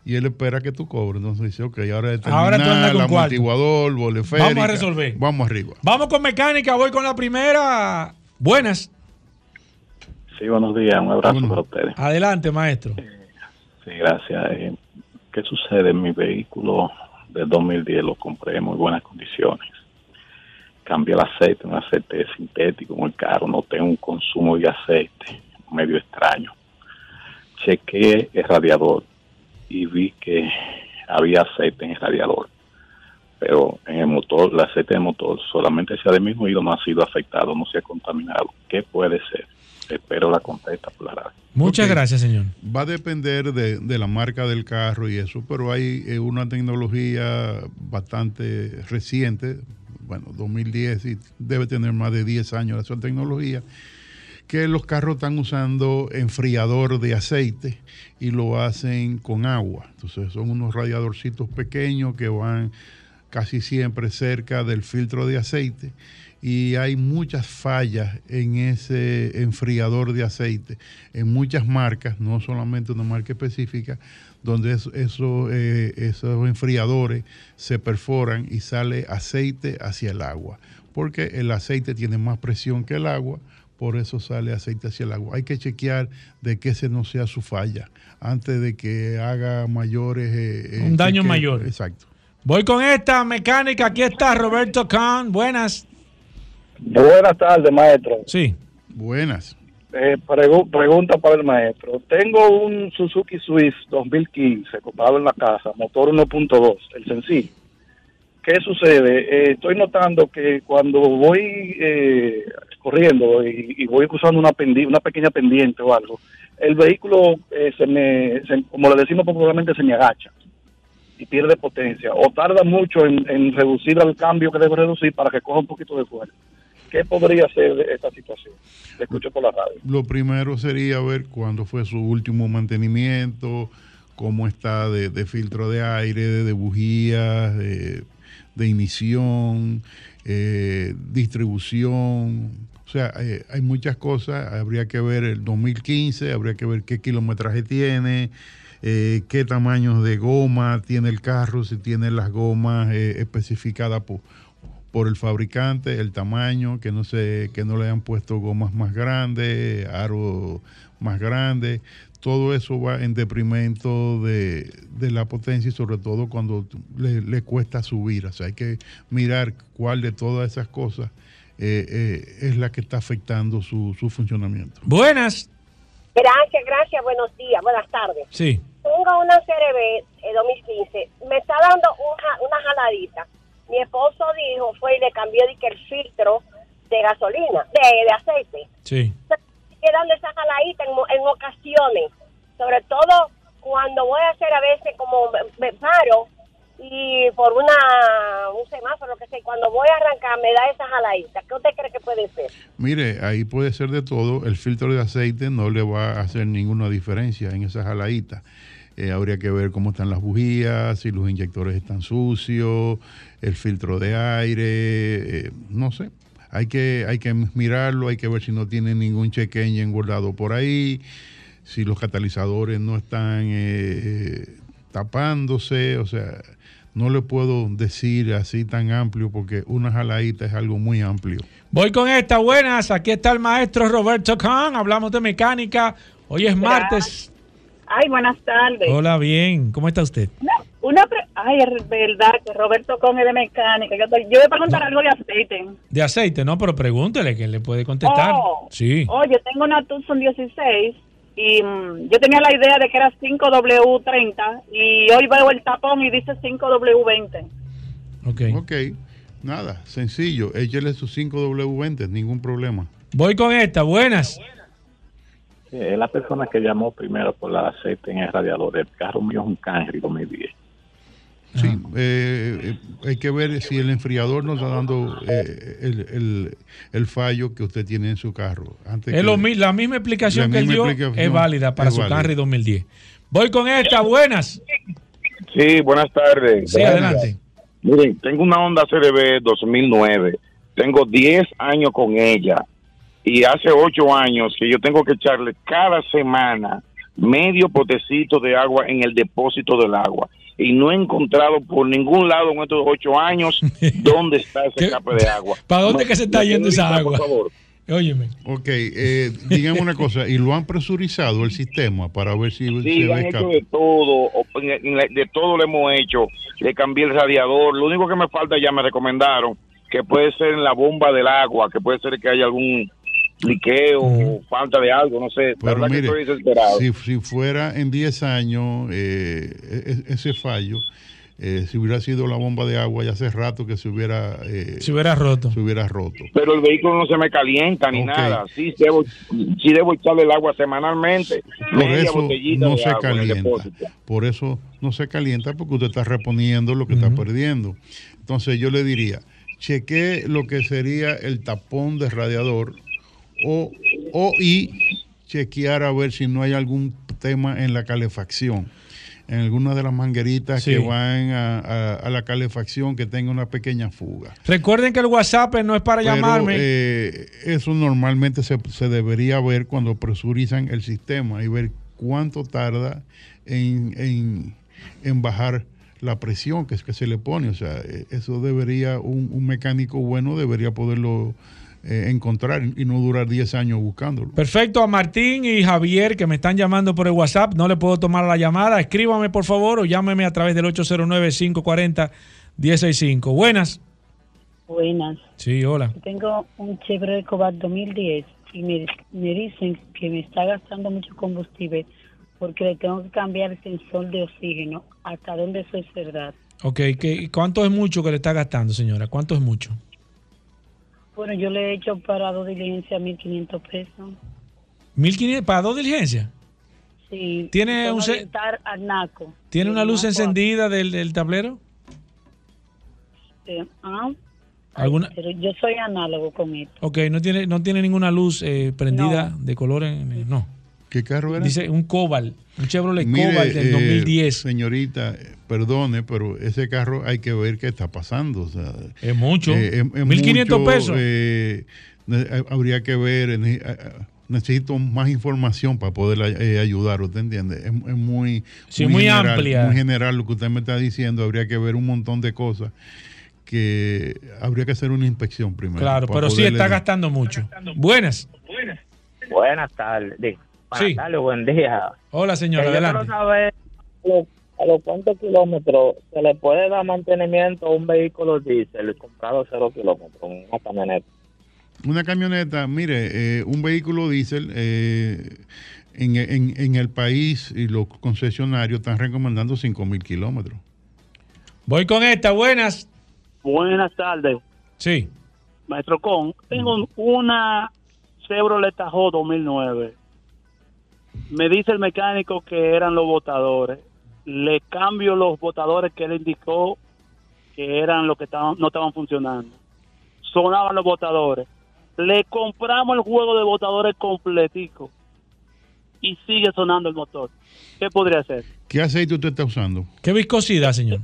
y él espera que tú cobres. Entonces dice, ok, ahora tú andas con amortiguador, Vamos a resolver. Vamos arriba. Vamos con mecánica, voy con la primera. Buenas. Sí, buenos días, un abrazo para ustedes. Adelante, maestro. sí, gracias. Eh, ¿Qué sucede? Mi vehículo del 2010 lo compré en muy buenas condiciones. Cambié el aceite, un aceite sintético muy caro, no tengo un consumo de aceite medio extraño. Chequé el radiador, y vi que había aceite en el radiador. Pero en el motor, el aceite del motor solamente se ha disminuido, no ha sido afectado, no se ha contaminado. ¿Qué puede ser? Espero la contesta por la Muchas gracias, señor. Va a depender de, la marca del carro y eso, pero hay eh, una tecnología bastante reciente, bueno, 2010 y debe tener más de 10 años esa tecnología, que los carros están usando enfriador de aceite y lo hacen con agua. Entonces son unos radiadorcitos pequeños que van casi siempre cerca del filtro de aceite y hay muchas fallas en ese enfriador de aceite, en muchas marcas, no solamente una marca específica, donde eh, esos enfriadores se perforan y sale aceite hacia el agua, porque el aceite tiene más presión que el agua, por eso sale aceite hacia el agua. Hay que chequear de que ese no sea su falla antes de que haga mayores... Eh, Un daño mayor. Exacto. Voy con esta mecánica. Aquí está Roberto Kahn. Buenas. Buenas tardes, maestro. Sí. Buenas. Eh, pregunta para el maestro. Tengo un Suzuki Swift 2015 comprado en la casa, motor 1.2, el sencillo. ¿Qué sucede? Eh, estoy notando que cuando voy eh, corriendo y, voy cruzando una, una pequeña pendiente o algo, el vehículo se me, como le decimos popularmente, se me agacha y pierde potencia o tarda mucho en, reducir el cambio que debe reducir para que coja un poquito de fuerza. ¿Qué podría ser de esta situación? Le escucho por la radio. Lo primero sería ver cuándo fue su último mantenimiento, cómo está de, filtro de aire, de, bujías, de, de emisión, eh, distribución. O sea, eh, hay muchas cosas. Habría que ver el 2015, habría que ver qué kilometraje tiene. Eh, qué tamaños de goma tiene el carro, si tiene las gomas especificadas por, por el fabricante, el tamaño, que no se, que no le hayan puesto gomas más grandes, aros más grandes. Todo eso va en deprimento de, la potencia y sobre todo cuando le, cuesta subir. O sea, hay que mirar cuál de todas esas cosas eh, eh, es la que está afectando su, su funcionamiento. Buenas. Gracias, gracias, buenos días, buenas tardes. Sí. Tengo una CRB 2015, me está dando una, una jaladita mi esposo dijo, fue y le cambió de que el filtro de gasolina, de, de aceite. Sí. Quedan esa jaladita en, en ocasiones, sobre todo cuando voy a hacer a veces como me, paro y por una un semáforo que sé, cuando voy a arrancar me da esa jaladita. ¿Qué usted cree que puede ser? Mire, ahí puede ser de todo. El filtro de aceite no le va a hacer ninguna diferencia en esa jaladita. Eh, habría que ver cómo están las bujías, si los inyectores están sucios, el filtro de aire, eh, no sé. Hay que, hay que mirarlo, hay que ver si no tiene ningún check engine guardado por ahí, si los catalizadores no están eh, tapándose, o sea, no le puedo decir así tan amplio porque una jaladita es algo muy amplio. Voy con esta, buenas, aquí está el maestro Roberto Kahn, hablamos de mecánica, hoy es martes. Ay, buenas tardes. Hola, bien. ¿Cómo está usted? Una, Ay, es verdad que Roberto Conge de mecánica. Yo, voy a preguntar algo de aceite. De aceite, no, pero pregúntele que le puede contestar. Oh, sí. Oye, tengo una Tucson 16 y mm, yo tenía la idea de que era 5W30 y hoy veo el tapón y dice 5W20. Ok. Ok. Nada, sencillo. Échele sus 5W20, ningún problema. Voy con esta. Buenas es la persona que llamó primero por la aceite en el radiador. El carro mío es un Camry 2010. Sí, eh, eh, hay que ver si el enfriador nos está dando eh, el, el, fallo que usted tiene en su carro. Antes es la misma explicación que él dio es válida para su Camry 2010. Voy con esta, buenas. Sí, buenas tardes. Sí, adelante. Miren, tengo una Honda CRB 2009. Tengo 10 años con ella y hace ocho años que yo tengo que echarle cada semana medio potecito de agua en el depósito del agua y no he encontrado por ningún lado en estos ocho años dónde está ese escape de agua. ¿Para dónde que se está yendo esa agua? Por favor. Óyeme. Ok, eh, dígame una cosa, ¿y lo han presurizado el sistema para ver si sí, se han hecho de todo, de todo lo hemos hecho, le cambié el radiador, lo único que me falta ya me recomendaron que puede ser en la bomba del agua, que puede ser que haya algún liqueo, falta de algo, no sé. Pero mire, Si, si, fuera en 10 años eh, e, e, ese fallo, eh, si hubiera sido la bomba de agua, ya hace rato que se hubiera, eh, se hubiera roto. Se hubiera roto. Pero el vehículo no se me calienta ni nada. Sí debo, sí debo echarle el agua semanalmente. Por eso no se calienta. Por eso no se calienta porque usted está reponiendo lo que está perdiendo. Entonces yo le diría, cheque lo que sería el tapón de radiador o, o y chequear a ver si no hay algún tema en la calefacción. en alguna de las mangueritas que van a, la calefacción que tenga una pequeña fuga. Recuerden que el WhatsApp no es para llamarme. Eh, eso normalmente se, se, debería ver cuando presurizan el sistema y ver cuánto tarda en, en, bajar la presión que es que se le pone. O sea, eh, eso debería, un, un mecánico bueno debería poderlo eh, encontrar y no durar 10 años buscándolo. Perfecto, a Martín y Javier que me están llamando por el WhatsApp, no le puedo tomar la llamada, escríbame por favor o llámeme a través del 809-540-165. Buenas. Buenas. Sí, hola. Tengo un Chevrolet Cobalt 2010 y me, me dicen que me está gastando mucho combustible porque le tengo que cambiar el sensor de oxígeno. ¿Hasta dónde eso es verdad? Ok, ¿cuánto es mucho que le está gastando, señora? ¿Cuánto es mucho? Bueno, yo le he hecho para dos diligencias 1.500 pesos. ¿1.500 para dos diligencias? Sí. ¿Tiene, un ¿Tiene una luz encendida del, tablero? Sí. Ah, ¿Alguna? Pero yo soy análogo con esto. Ok, no tiene, no tiene ninguna luz eh, prendida de color en, no. ¿Qué carro era? Dice un Cobalt, un Chevrolet Cobalt del 2010. Eh, señorita, perdone, pero ese carro hay que ver qué está pasando. es mucho. 1.500 eh, pesos. Eh, habría que ver, necesito más información para poder ayudar, ¿usted entiende? Es, muy, muy, amplia. Muy general lo que usted me está diciendo, habría que ver un montón de cosas que habría que hacer una inspección primero. Claro, pero sí está gastando mucho. Buenas. Buenas. Buenas tardes sí. buen día. Hola, señor, adelante. saber a los cuántos kilómetros se le puede dar mantenimiento a un vehículo diésel comprado cero kilómetros, una camioneta. Una camioneta, mire, eh, un vehículo diésel eh, en, en, el país y los concesionarios están recomendando 5 mil kilómetros. Voy con esta, buenas. Buenas tardes. Sí. Maestro Con, tengo una Chevrolet Tahoe 2009 me dice el mecánico que eran los botadores. Le cambio los botadores que él indicó que eran los que estaban, no estaban funcionando. Sonaban los botadores. Le compramos el juego de botadores completico y sigue sonando el motor. ¿Qué podría hacer? ¿Qué aceite usted está usando? ¿Qué viscosidad, señor?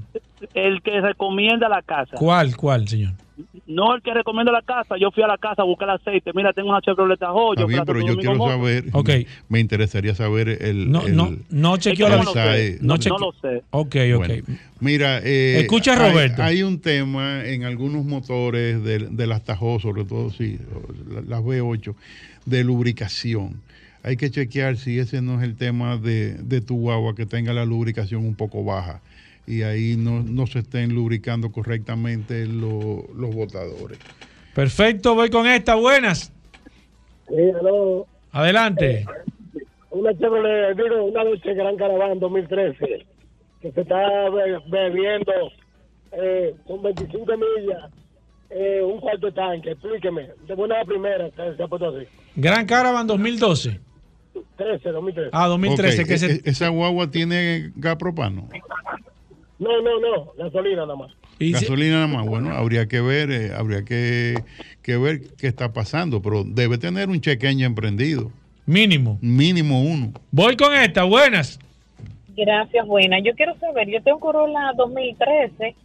El que recomienda la casa. ¿Cuál, cuál, señor? No el que recomienda la casa. Yo fui a la casa a buscar aceite. Mira, tengo una Chevrolet Tahoe. Está bien, pero yo quiero saber. Okay. Me interesaría saber el. No, no, no chequeó la no, no, no, lo sé. Ok, ok. mira, eh, escucha Roberto. Hay, un tema en algunos motores de, de las Tahoe, sobre todo sí, las V8, de lubricación hay que chequear si ese no es el tema de, de tu guagua, que tenga la lubricación un poco baja y ahí no, se estén lubricando correctamente los botadores. Perfecto, voy con esta, buenas. Sí, hello. Adelante. una Chevrolet, una noche Gran Caravana 2013, que se está bebiendo eh, con 25 millas, eh, un cuarto tanque, explíqueme, de buena la primera, se ha puesto así. Gran Caravan 2012. 13, 2013. Ah, 2013. Que e, e, ¿Esa guagua tiene gas propano? No, no, no, gasolina nada más. Gasolina nada más, bueno, habría que ver, eh, habría que, ver qué está pasando, pero debe tener un chequeño emprendido. Mínimo. Mínimo uno. Voy con esta, buenas. Gracias, buenas. Yo quiero saber, yo tengo Corolla 2013,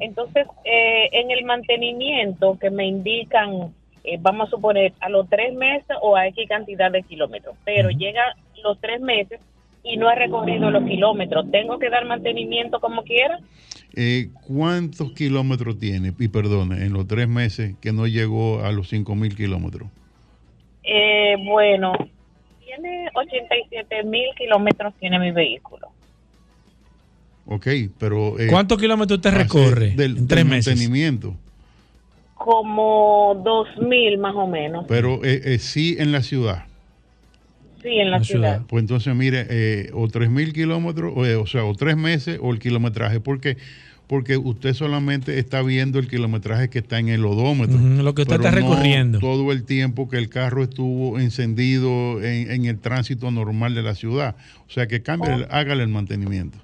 entonces eh, en el mantenimiento que me indican, eh, vamos a suponer, a los tres meses o a X cantidad de kilómetros, pero llega los tres meses y no ha recorrido los kilómetros, ¿tengo que dar mantenimiento como quiera? Eh, ¿Cuántos kilómetros tiene? Y perdone, en los tres meses que no llegó a los 5 mil kilómetros. Eh, bueno, tiene 87 mil kilómetros, tiene mi vehículo. Ok, pero... Eh, ¿Cuántos kilómetros usted recorre del, en tres meses? mantenimiento. Como 2 mil más o menos. Pero eh, sí en la ciudad. Sí, en la, ciudad. Pues entonces, mire, eh, o tres mil kilómetros, o, eh, sea, o tres meses o el kilometraje, porque porque usted solamente está viendo el kilometraje que está en el odómetro. lo que usted está recorriendo. todo el tiempo que el carro estuvo encendido en, el tránsito normal de la ciudad. O sea que cambie, oh. hágale el mantenimiento.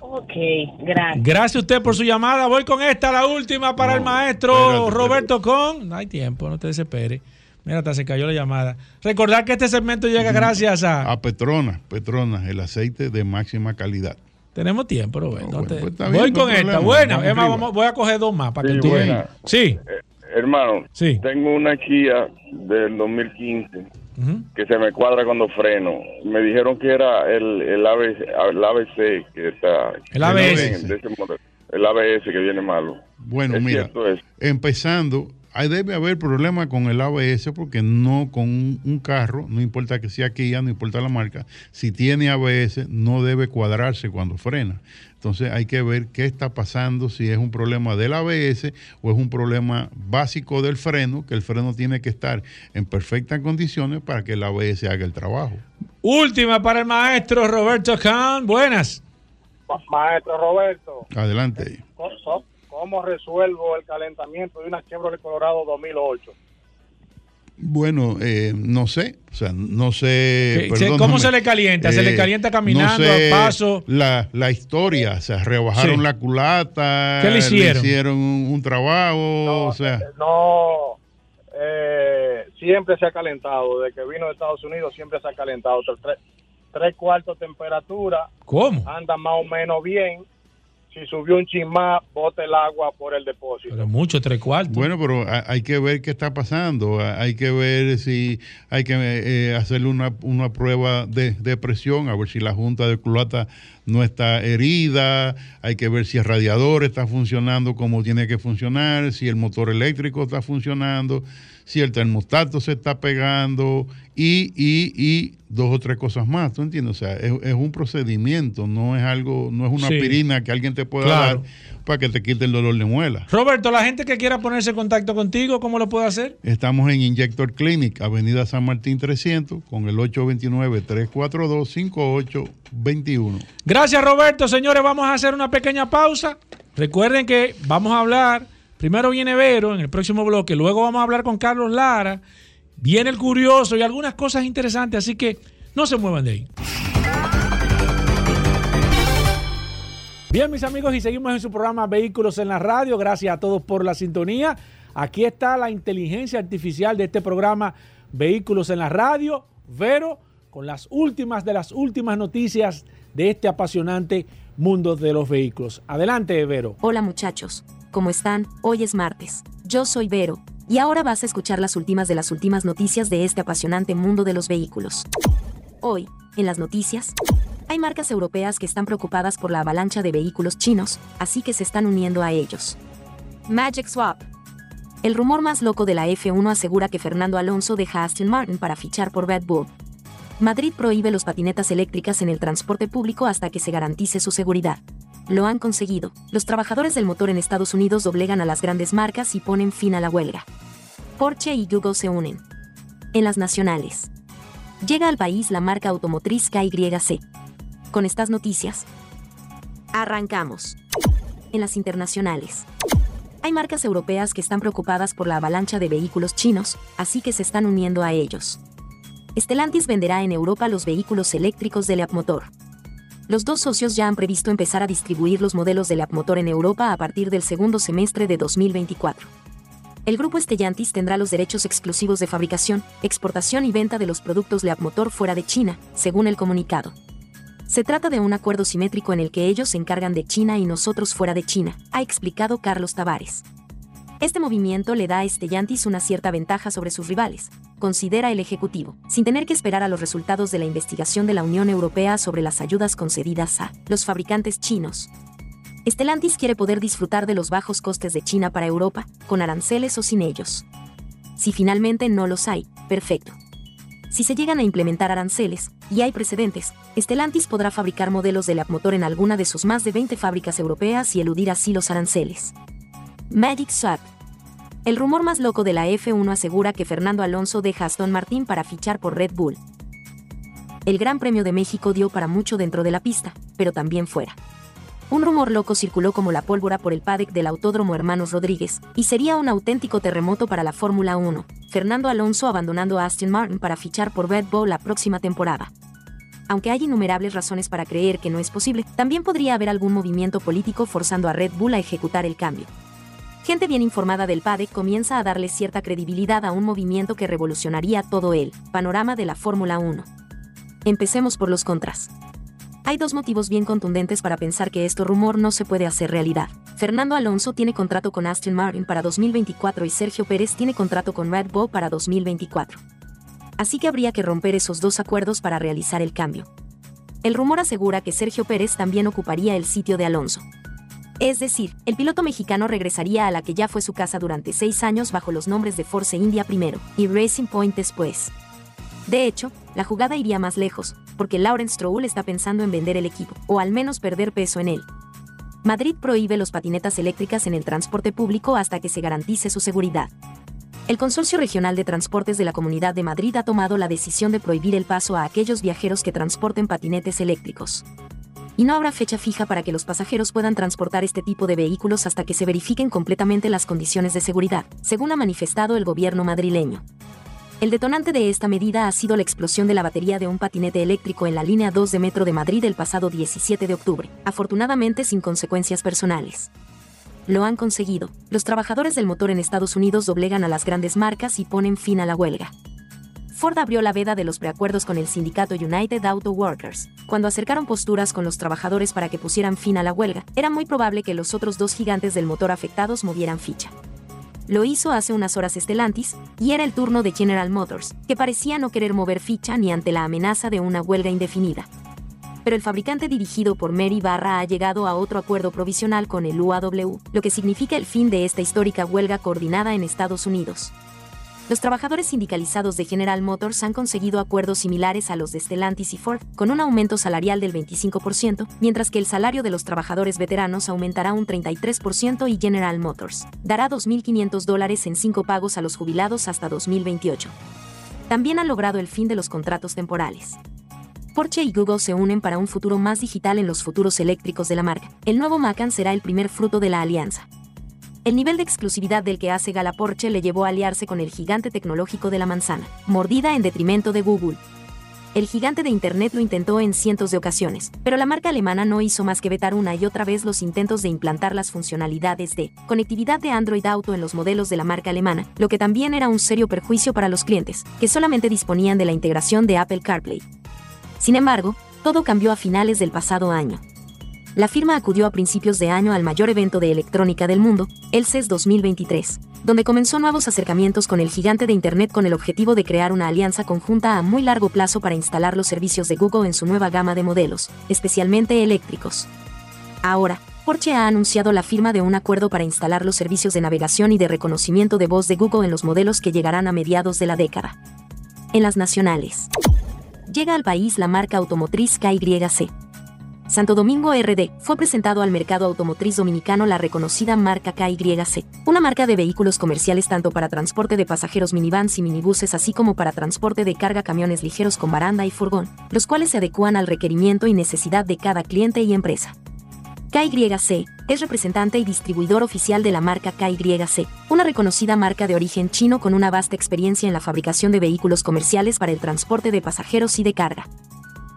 Ok, gracias. Gracias a usted por su llamada. Voy con esta, la última para el maestro Roberto Con. No hay tiempo, no te desespere. Mira, hasta se cayó la llamada. Recordar que este segmento llega gracias a... A Petronas, Petronas, el aceite de máxima calidad. Tenemos tiempo, Roberto. Pues voy con esta. Bueno, Emma, vamos, voy a coger dos más para que tú veas. Sí. Eh, hermano, sí. tengo una Kia del 2015 que se me cuadra cuando freno. Me dijeron que era el, el, ABC, el ABC que está. El ABS. el ABS que viene malo. Bueno, mira, empezando, debe haber problema con el ABS porque no con un, carro, no importa que sea Kia, no importa la marca, si tiene ABS no debe cuadrarse cuando frena. Entonces hay que ver qué está pasando, si es un problema del ABS o es un problema básico del freno, que el freno tiene que estar en perfectas condiciones para que el ABS haga el trabajo. Última para el maestro Roberto Khan. Buenas. Maestro Roberto. Adelante. ¿Cómo resuelvo el calentamiento de una Chevrolet Colorado 2008? Bueno, eh, no sé, o sea, no sé. ¿Cómo se le calienta? ¿Se le eh, calienta caminando, a paso? La, la historia, o sea, rebajaron la culata. ¿Qué le hicieron? hicieron un, trabajo, no, o sea. No, eh, siempre se ha calentado. Desde que vino de Estados Unidos siempre se ha calentado. Tres, tres cuartos temperatura. ¿Cómo? Anda más o menos bien si subió un chismá, bote el agua por el depósito. Pero mucho, tres cuartos. Bueno, pero hay que ver qué está pasando. Hay que ver si hay que eh, hacerle una, una prueba de, de, presión, a ver si la junta de culata no está herida. Hay que ver si el radiador está funcionando como tiene que funcionar, si el motor eléctrico está funcionando si el termostato se está pegando y, y, y dos o tres cosas más, ¿tú entiendes? O sea, es, un procedimiento, no es algo, no es una aspirina que alguien te pueda dar para que te quite el dolor de muela. Roberto, la gente que quiera ponerse en contacto contigo, ¿cómo lo puede hacer? Estamos en Injector Clinic, Avenida San Martín 300, con el 829-342-5821. Gracias, Roberto. Señores, vamos a hacer una pequeña pausa. Recuerden que vamos a hablar Primero viene Vero en el próximo bloque, luego vamos a hablar con Carlos Lara, viene el curioso y algunas cosas interesantes, así que no se muevan de ahí. Bien, mis amigos, y seguimos en su programa Vehículos en la Radio. Gracias a todos por la sintonía. Aquí está la inteligencia artificial de este programa Vehículos en la Radio. Vero, con las últimas de las últimas noticias de este apasionante mundo de los vehículos. Adelante, Vero. Hola, muchachos. ¿Cómo están? Hoy es martes. Yo soy Vero, y ahora vas a escuchar las últimas de las últimas noticias de este apasionante mundo de los vehículos. Hoy, en las noticias, hay marcas europeas que están preocupadas por la avalancha de vehículos chinos, así que se están uniendo a ellos. Magic Swap. El rumor más loco de la F1 asegura que Fernando Alonso deja Aston Martin para fichar por Red Bull. Madrid prohíbe los patinetas eléctricas en el transporte público hasta que se garantice su seguridad. Lo han conseguido. Los trabajadores del motor en Estados Unidos doblegan a las grandes marcas y ponen fin a la huelga. Porsche y Google se unen. En las nacionales. Llega al país la marca automotriz KYC. Con estas noticias. Arrancamos. En las internacionales. Hay marcas europeas que están preocupadas por la avalancha de vehículos chinos, así que se están uniendo a ellos. Stellantis venderá en Europa los vehículos eléctricos de Leapmotor. Los dos socios ya han previsto empezar a distribuir los modelos de Motor en Europa a partir del segundo semestre de 2024. El grupo Stellantis tendrá los derechos exclusivos de fabricación, exportación y venta de los productos Motor fuera de China, según el comunicado. Se trata de un acuerdo simétrico en el que ellos se encargan de China y nosotros fuera de China, ha explicado Carlos Tavares. Este movimiento le da a Stellantis una cierta ventaja sobre sus rivales, considera el Ejecutivo, sin tener que esperar a los resultados de la investigación de la Unión Europea sobre las ayudas concedidas a los fabricantes chinos. Stellantis quiere poder disfrutar de los bajos costes de China para Europa, con aranceles o sin ellos. Si finalmente no los hay, perfecto. Si se llegan a implementar aranceles, y hay precedentes, Stellantis podrá fabricar modelos de motor en alguna de sus más de 20 fábricas europeas y eludir así los aranceles. Magic Swap. El rumor más loco de la F1 asegura que Fernando Alonso deja Aston Martin para fichar por Red Bull. El Gran Premio de México dio para mucho dentro de la pista, pero también fuera. Un rumor loco circuló como la pólvora por el paddock del Autódromo Hermanos Rodríguez, y sería un auténtico terremoto para la Fórmula 1, Fernando Alonso abandonando a Aston Martin para fichar por Red Bull la próxima temporada. Aunque hay innumerables razones para creer que no es posible, también podría haber algún movimiento político forzando a Red Bull a ejecutar el cambio. Gente bien informada del PADE comienza a darle cierta credibilidad a un movimiento que revolucionaría todo el panorama de la Fórmula 1. Empecemos por los contras. Hay dos motivos bien contundentes para pensar que este rumor no se puede hacer realidad. Fernando Alonso tiene contrato con Aston Martin para 2024 y Sergio Pérez tiene contrato con Red Bull para 2024. Así que habría que romper esos dos acuerdos para realizar el cambio. El rumor asegura que Sergio Pérez también ocuparía el sitio de Alonso. Es decir, el piloto mexicano regresaría a la que ya fue su casa durante seis años bajo los nombres de Force India primero y Racing Point después. De hecho, la jugada iría más lejos, porque Lawrence Stroll está pensando en vender el equipo, o al menos perder peso en él. Madrid prohíbe los patinetas eléctricas en el transporte público hasta que se garantice su seguridad. El Consorcio Regional de Transportes de la Comunidad de Madrid ha tomado la decisión de prohibir el paso a aquellos viajeros que transporten patinetes eléctricos. Y no habrá fecha fija para que los pasajeros puedan transportar este tipo de vehículos hasta que se verifiquen completamente las condiciones de seguridad, según ha manifestado el gobierno madrileño. El detonante de esta medida ha sido la explosión de la batería de un patinete eléctrico en la línea 2 de Metro de Madrid el pasado 17 de octubre, afortunadamente sin consecuencias personales. Lo han conseguido. Los trabajadores del motor en Estados Unidos doblegan a las grandes marcas y ponen fin a la huelga. Ford abrió la veda de los preacuerdos con el sindicato United Auto Workers. Cuando acercaron posturas con los trabajadores para que pusieran fin a la huelga, era muy probable que los otros dos gigantes del motor afectados movieran ficha. Lo hizo hace unas horas Stellantis, y era el turno de General Motors, que parecía no querer mover ficha ni ante la amenaza de una huelga indefinida pero el fabricante dirigido por Mary Barra ha llegado a otro acuerdo provisional con el UAW, lo que significa el fin de esta histórica huelga coordinada en Estados Unidos. Los trabajadores sindicalizados de General Motors han conseguido acuerdos similares a los de Stellantis y Ford, con un aumento salarial del 25%, mientras que el salario de los trabajadores veteranos aumentará un 33% y General Motors dará 2.500 dólares en cinco pagos a los jubilados hasta 2028. También han logrado el fin de los contratos temporales. Porsche y Google se unen para un futuro más digital en los futuros eléctricos de la marca. El nuevo Macan será el primer fruto de la alianza. El nivel de exclusividad del que hace gala Porsche le llevó a aliarse con el gigante tecnológico de la manzana, mordida en detrimento de Google. El gigante de Internet lo intentó en cientos de ocasiones, pero la marca alemana no hizo más que vetar una y otra vez los intentos de implantar las funcionalidades de conectividad de Android Auto en los modelos de la marca alemana, lo que también era un serio perjuicio para los clientes, que solamente disponían de la integración de Apple CarPlay. Sin embargo, todo cambió a finales del pasado año. La firma acudió a principios de año al mayor evento de electrónica del mundo, el CES 2023, donde comenzó nuevos acercamientos con el gigante de Internet con el objetivo de crear una alianza conjunta a muy largo plazo para instalar los servicios de Google en su nueva gama de modelos, especialmente eléctricos. Ahora, Porsche ha anunciado la firma de un acuerdo para instalar los servicios de navegación y de reconocimiento de voz de Google en los modelos que llegarán a mediados de la década. En las nacionales llega al país la marca automotriz KYC. Santo Domingo RD fue presentado al mercado automotriz dominicano la reconocida marca KYC, una marca de vehículos comerciales tanto para transporte de pasajeros minivans y minibuses así como para transporte de carga camiones ligeros con baranda y furgón, los cuales se adecúan al requerimiento y necesidad de cada cliente y empresa. KYC es representante y distribuidor oficial de la marca KYC, una reconocida marca de origen chino con una vasta experiencia en la fabricación de vehículos comerciales para el transporte de pasajeros y de carga.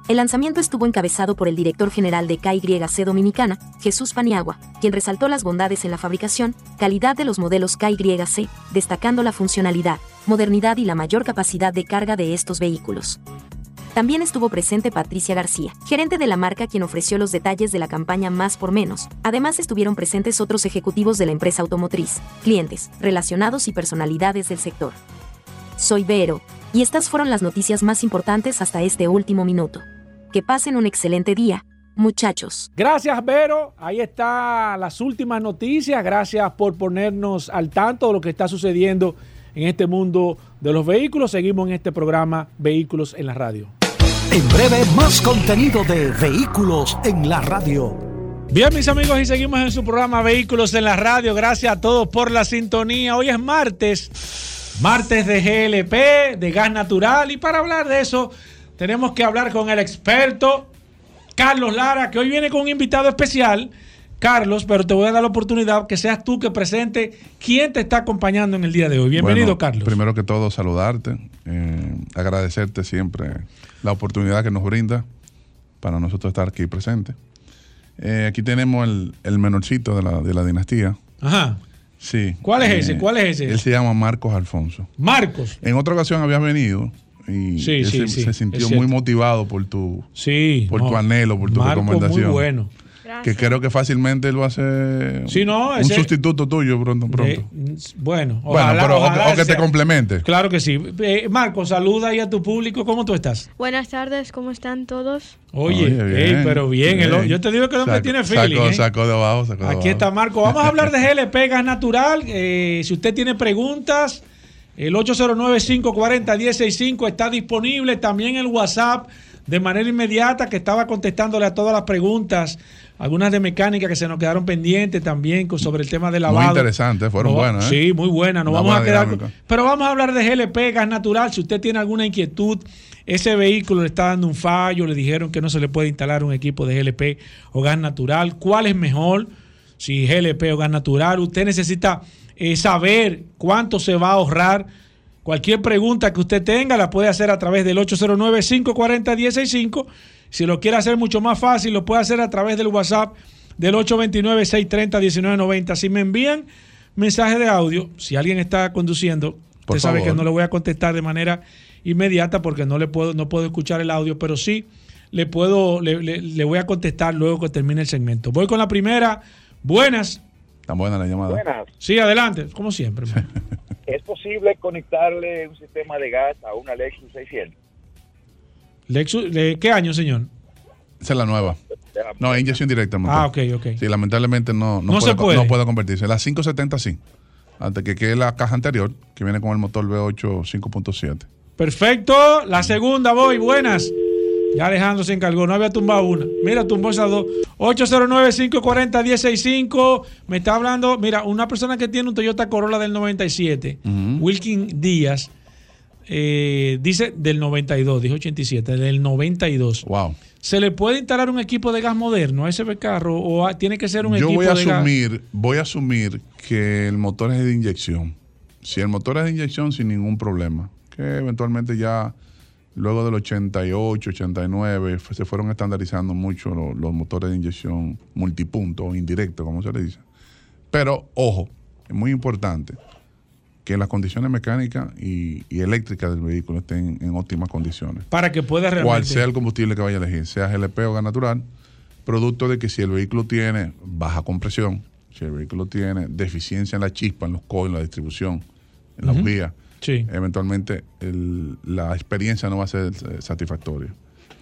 El lanzamiento estuvo encabezado por el director general de KYC Dominicana, Jesús Paniagua, quien resaltó las bondades en la fabricación, calidad de los modelos KYC, destacando la funcionalidad, modernidad y la mayor capacidad de carga de estos vehículos. También estuvo presente Patricia García, gerente de la marca quien ofreció los detalles de la campaña Más por Menos. Además estuvieron presentes otros ejecutivos de la empresa automotriz, clientes, relacionados y personalidades del sector. Soy Vero, y estas fueron las noticias más importantes hasta este último minuto. Que pasen un excelente día, muchachos. Gracias, Vero. Ahí están las últimas noticias. Gracias por ponernos al tanto de lo que está sucediendo en este mundo de los vehículos. Seguimos en este programa Vehículos en la Radio. En breve, más contenido de vehículos en la radio. Bien, mis amigos, y seguimos en su programa Vehículos en la Radio. Gracias a todos por la sintonía. Hoy es martes, martes de GLP, de gas natural. Y para hablar de eso, tenemos que hablar con el experto Carlos Lara, que hoy viene con un invitado especial. Carlos, pero te voy a dar la oportunidad que seas tú que presente quién te está acompañando en el día de hoy. Bienvenido, Carlos. Primero que todo, saludarte, eh, agradecerte siempre la oportunidad que nos brinda para nosotros estar aquí presentes. Eh, aquí tenemos el, menorcito de la, de la, dinastía. Ajá. Sí. ¿Cuál es ese? Eh, ¿Cuál es ese? Él se llama Marcos Alfonso. Marcos. En otra ocasión había venido y Sí, él sí, se, sí, se sintió muy motivado por tu, Sí, por no, tu anhelo, por tu Marco, muy recomendación. bueno. Que creo que fácilmente él va a ser Sí, no, un ese- sustituto tuyo pronto. pronto. Eh, bueno, bueno, ojalá- pero o- ojalá o, que te sea. complemente. Claro que sí. Eh, Marco, saluda ahí a tu público. ¿Cómo tú estás? Buenas tardes, ¿cómo están todos? Oye, Oye, ey, pero bien, el- bien. yo te digo que el hombre Sacó- tiene feeling. Sacó, ¿eh? sacó de abajo, sacó de Aquí abajo. está Marco. Vamos a hablar de GLP Gas Natural. Eh, si usted tiene preguntas, el 809-540-165 está disponible. También el WhatsApp de manera inmediata que estaba contestándole a todas las preguntas. Algunas de mecánica que se nos quedaron pendientes también sobre el tema de lavado. Muy interesante, fueron No, buenas. ¿eh? Sí, muy buenas. Nos vamos a quedar con-. Pero vamos a hablar de GLP Gas Natural. Si usted tiene alguna inquietud, ese vehículo le está dando un fallo, le dijeron que no se le puede instalar un equipo de GLP o gas natural. ¿Cuál es mejor? Si GLP o gas natural. Usted necesita eh, saber cuánto se va a ahorrar. Cualquier pregunta que usted tenga la puede hacer a través del 809-540-165. Si lo quiere hacer mucho más fácil, lo puede hacer a través del WhatsApp del 829-630-1990. Si me envían mensaje de audio, si alguien está conduciendo, Por usted sabe favor. que no le voy a contestar de manera inmediata porque no le puedo, no puedo escuchar el audio, pero sí le puedo, le, le- le voy a contestar luego que termine el segmento. Voy con la primera. Buenas. Tan buena la llamada. Buenas. Sí, adelante, como siempre. ¿Es posible conectarle un sistema de gas a una Lexus 600? Lexus, ¿de ¿qué año, señor? Esa es la nueva. No, es inyección directa. motor. Ah, ok, ok. Sí, lamentablemente no, no, No puede, se puede. no puede convertirse. La 570 sí. Antes que quede la caja anterior, que viene con el motor V8 5.7. Perfecto. La segunda voy. Buenas. Ya Alejandro se encargó. No había tumbado una. Mira, tumbó esas dos. 809-540-165. Me está hablando. Mira, una persona que tiene un Toyota Corolla del 97. Wilkin Díaz. eh, dice del 92. Dijo 87. Del 92. Wow. ¿Se le puede instalar un equipo de gas moderno a ese carro? ¿O a- tiene que ser un Yo equipo voy a de gas? asumir, voy a asumir que el motor es de inyección. Si el motor es de inyección, sin ningún problema. Que eventualmente ya luego del 88, 89, f- se fueron estandarizando mucho lo- los, motores de inyección multipunto o indirecto, como se le dice. Pero, ojo, es muy importante que las condiciones mecánicas y, y eléctricas del vehículo estén en óptimas condiciones. Para que pueda realmente. Cual sea el combustible que vaya a elegir, sea GLP o gas natural, producto de que si el vehículo tiene baja compresión, si el vehículo tiene deficiencia en la chispa, en los coils, en la distribución, en la bujía, Sí. eventualmente el- la experiencia no va a ser eh, satisfactoria.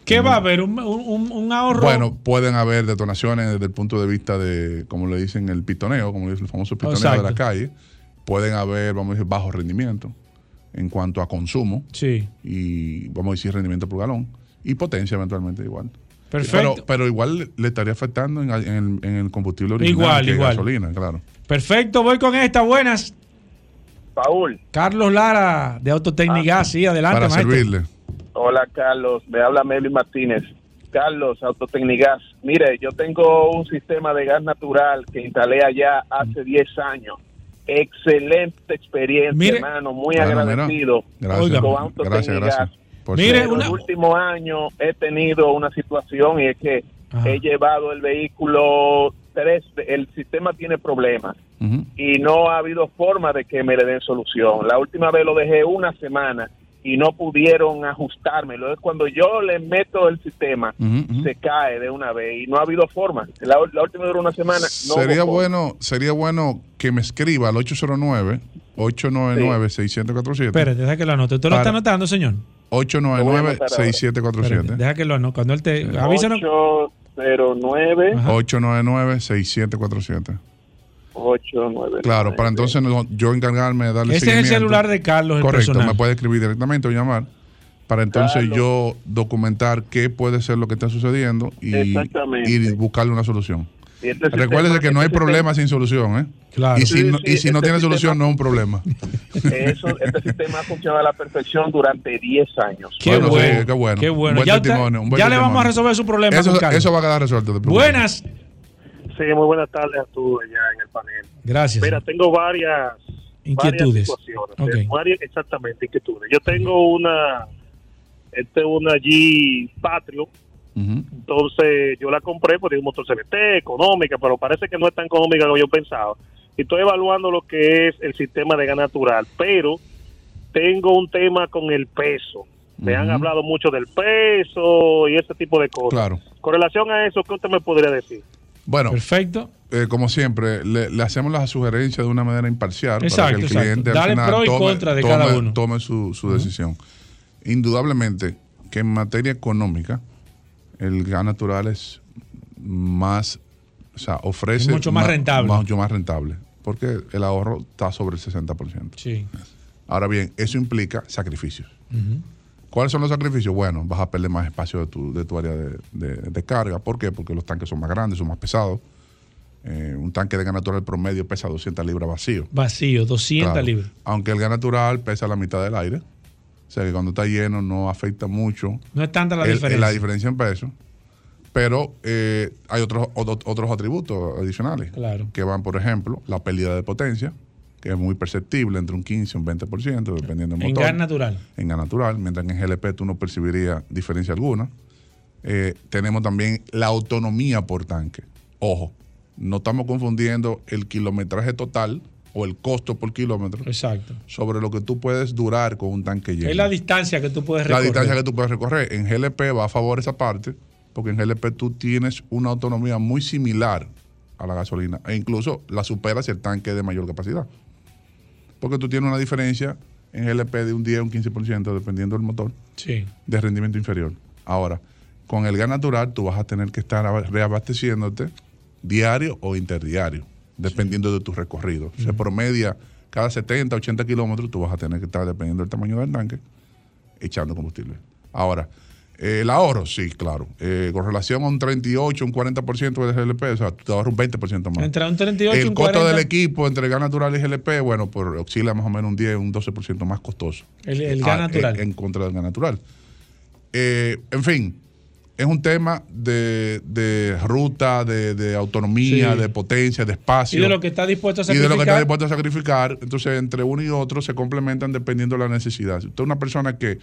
¿Qué va a haber? ¿Un, un- un ahorro? Bueno, pueden haber detonaciones desde el punto de vista de, como le dicen, el pitoneo, como le dicen el famoso pitoneo de la calle. Pueden haber, vamos a decir, bajo rendimiento en cuanto a consumo. Sí. Y vamos a decir rendimiento por galón. Y potencia eventualmente igual. Perfecto. Pero, pero igual le- estaría afectando en, en el, en el combustible original, Igual, que igual. gasolina, claro. Perfecto, voy con esta. Buenas. Paul. Carlos Lara, de Autotecnigas. Sí, adelante, Para maestro. servirle. Hola Carlos, me habla Melvin Martínez. Carlos, Autotecnigas. Mire, yo tengo un sistema de gas natural que instalé allá hace 10 años. Excelente experiencia, Mire- hermano. Muy agradecido Gracias, con gracias, Autotecnigas. gracias. Por Mire, en los últimos años he tenido una situación y es que he llevado el vehículo tres, el sistema tiene problemas y no ha habido forma de que me le den solución. La última vez lo dejé una semana y no pudieron ajustármelo. Es cuando yo le meto el sistema, se cae de una vez y no ha habido forma. La, la última duró una semana. No sería forma. bueno sería bueno que me escriba al 809 899 6747 Espérate, deja que lo anote. ¿Usted lo está anotando, señor? 899 6747 Espérate, deja que lo anote. Cuando él te... Avísanos. 809 899 6747 899. Claro, para entonces no- yo encargarme de darle Ese es el seguimiento. celular de Carlos, el Correcto, personal. me puede escribir directamente o llamar para entonces Carlos. yo documentar qué puede ser lo que está sucediendo y, y buscarle una solución. Este Recuérdese que no hay este problema sin solución, ¿eh? Claro. Y si, Sí, no, sí, y si no este tiene sistema- solución, no es un problema. Eso, este sistema ha funcionado a la perfección durante 10 años. Qué Bueno, bueno. sí, qué bueno. Qué bueno. Buen Ya, usted- testimonio, un buen ya le vamos a resolver su problema. Eso, va a quedar resuelto. Buenas. Sí, muy buenas tardes a todos allá en el panel. Gracias. Mira, tengo varias Inquietudes. varias situaciones. Ok. eh, varias- exactamente, inquietudes. Yo tengo una, este, una G Patrio, entonces yo la compré porque es un motor CVT, económica, pero parece que no es tan económica como yo pensaba. Y estoy evaluando lo que es el sistema de gas natural, pero tengo un tema con el peso. Me han hablado mucho del peso y ese tipo de cosas. Claro. Con relación a eso, ¿qué usted me podría decir? Bueno, perfecto. como siempre, le, le hacemos las sugerencias de una manera imparcial Exacto, para que el exacto. cliente al Dale final pro y tome, contra de tome- cada uno. tome su, su decisión. Indudablemente que en materia económica, el gas natural es más, o sea, ofrece... Es mucho más rentable. Mucho más rentable, porque el ahorro está sobre el 60%. Sí. Ahora bien, eso implica sacrificios. ¿Cuáles son los sacrificios? Bueno, vas a perder más espacio de tu, de tu área de, de- de carga. ¿Por qué? Porque los tanques son más grandes, son más pesados. Eh, un tanque de gas natural promedio pesa 200 libras vacío. Vacío, 200 Claro. libras. Aunque el gas natural pesa la mitad del aire. O sea que cuando está lleno no afecta mucho. No es tanta la el- diferencia. La diferencia en peso. Pero eh, hay otros, otros, otros atributos adicionales. Claro. Que van, por ejemplo, la pérdida de potencia, que es muy perceptible, entre un 15 y un 20%, dependiendo del En motor gas natural. en gas natural, mientras que en GLP tú no percibirías diferencia alguna. Eh, tenemos también la autonomía por tanque. Ojo, no estamos confundiendo el kilometraje total o el costo por kilómetro Exacto. sobre lo que tú puedes durar con un tanque lleno. Es la distancia que tú puedes La recorrer. distancia que tú puedes recorrer. En GLP va a favor esa parte, porque en GLP tú tienes una autonomía muy similar a la gasolina, e incluso la supera si el tanque es de mayor capacidad. Porque tú tienes una diferencia en GLP de un 10 o un 15%, dependiendo del motor, Sí. de rendimiento inferior. Ahora, con el gas natural tú vas a tener que estar aba- reabasteciéndote diario o interdiario, dependiendo de tu recorrido. Se promedia cada 70, 80 kilómetros, tú vas a tener que estar, dependiendo del tamaño del tanque, echando combustible. Ahora, eh, el ahorro, sí, claro. Eh, con relación a un 38, un 40% de GLP, o sea, tú te ahorras un 20% más. Entre un 38 y el un costo 40. del equipo entre gas natural y GLP, bueno, pues oscila más o menos un 10, un 12% más costoso. El- el gas Ah, natural. En, en contra del gas natural. Eh, en fin, es un tema de, de ruta, de, de autonomía, Sí. de potencia, de espacio. Y de lo que está dispuesto a Y de lo que sacrificar. está dispuesto a sacrificar. Entonces, entre uno y otro se complementan dependiendo de la necesidad. Si usted es una persona que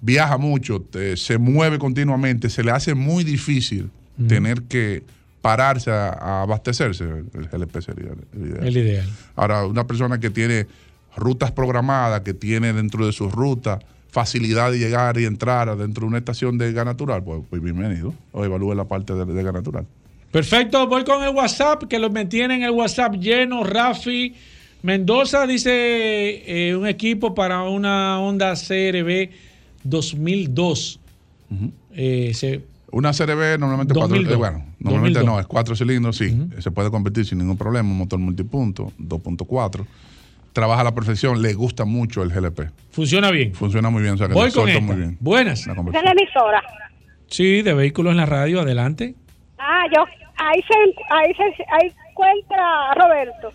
viaja mucho, te- se mueve continuamente, se le hace muy difícil tener que pararse a, a abastecerse. El GLP sería el ideal. El ideal. Ahora, una persona que tiene rutas programadas, que tiene dentro de sus rutas facilidad de llegar y entrar dentro de una estación de gas natural, pues, pues bienvenido. O evalúe la parte de, de gas natural. Perfecto, voy con el WhatsApp, que lo mantiene en el WhatsApp lleno. Rafi Mendoza dice eh, un equipo para una Honda CRB 2002. Eh, se- Una CRB normalmente cuatro, 2002. eh, bueno, normalmente 2002. no, es cuatro cilindros, sí, se puede convertir sin ningún problema, un motor multipunto, 2.4. Trabaja a la perfección, le gusta mucho el GLP. funciona bien. Funciona muy bien, o sea que Voy con esta. muy bien. Buenas. Es la emisora. Sí, de vehículos en la radio, adelante. Ah, yo, ahí se, ahí se, ahí encuentra a Roberto.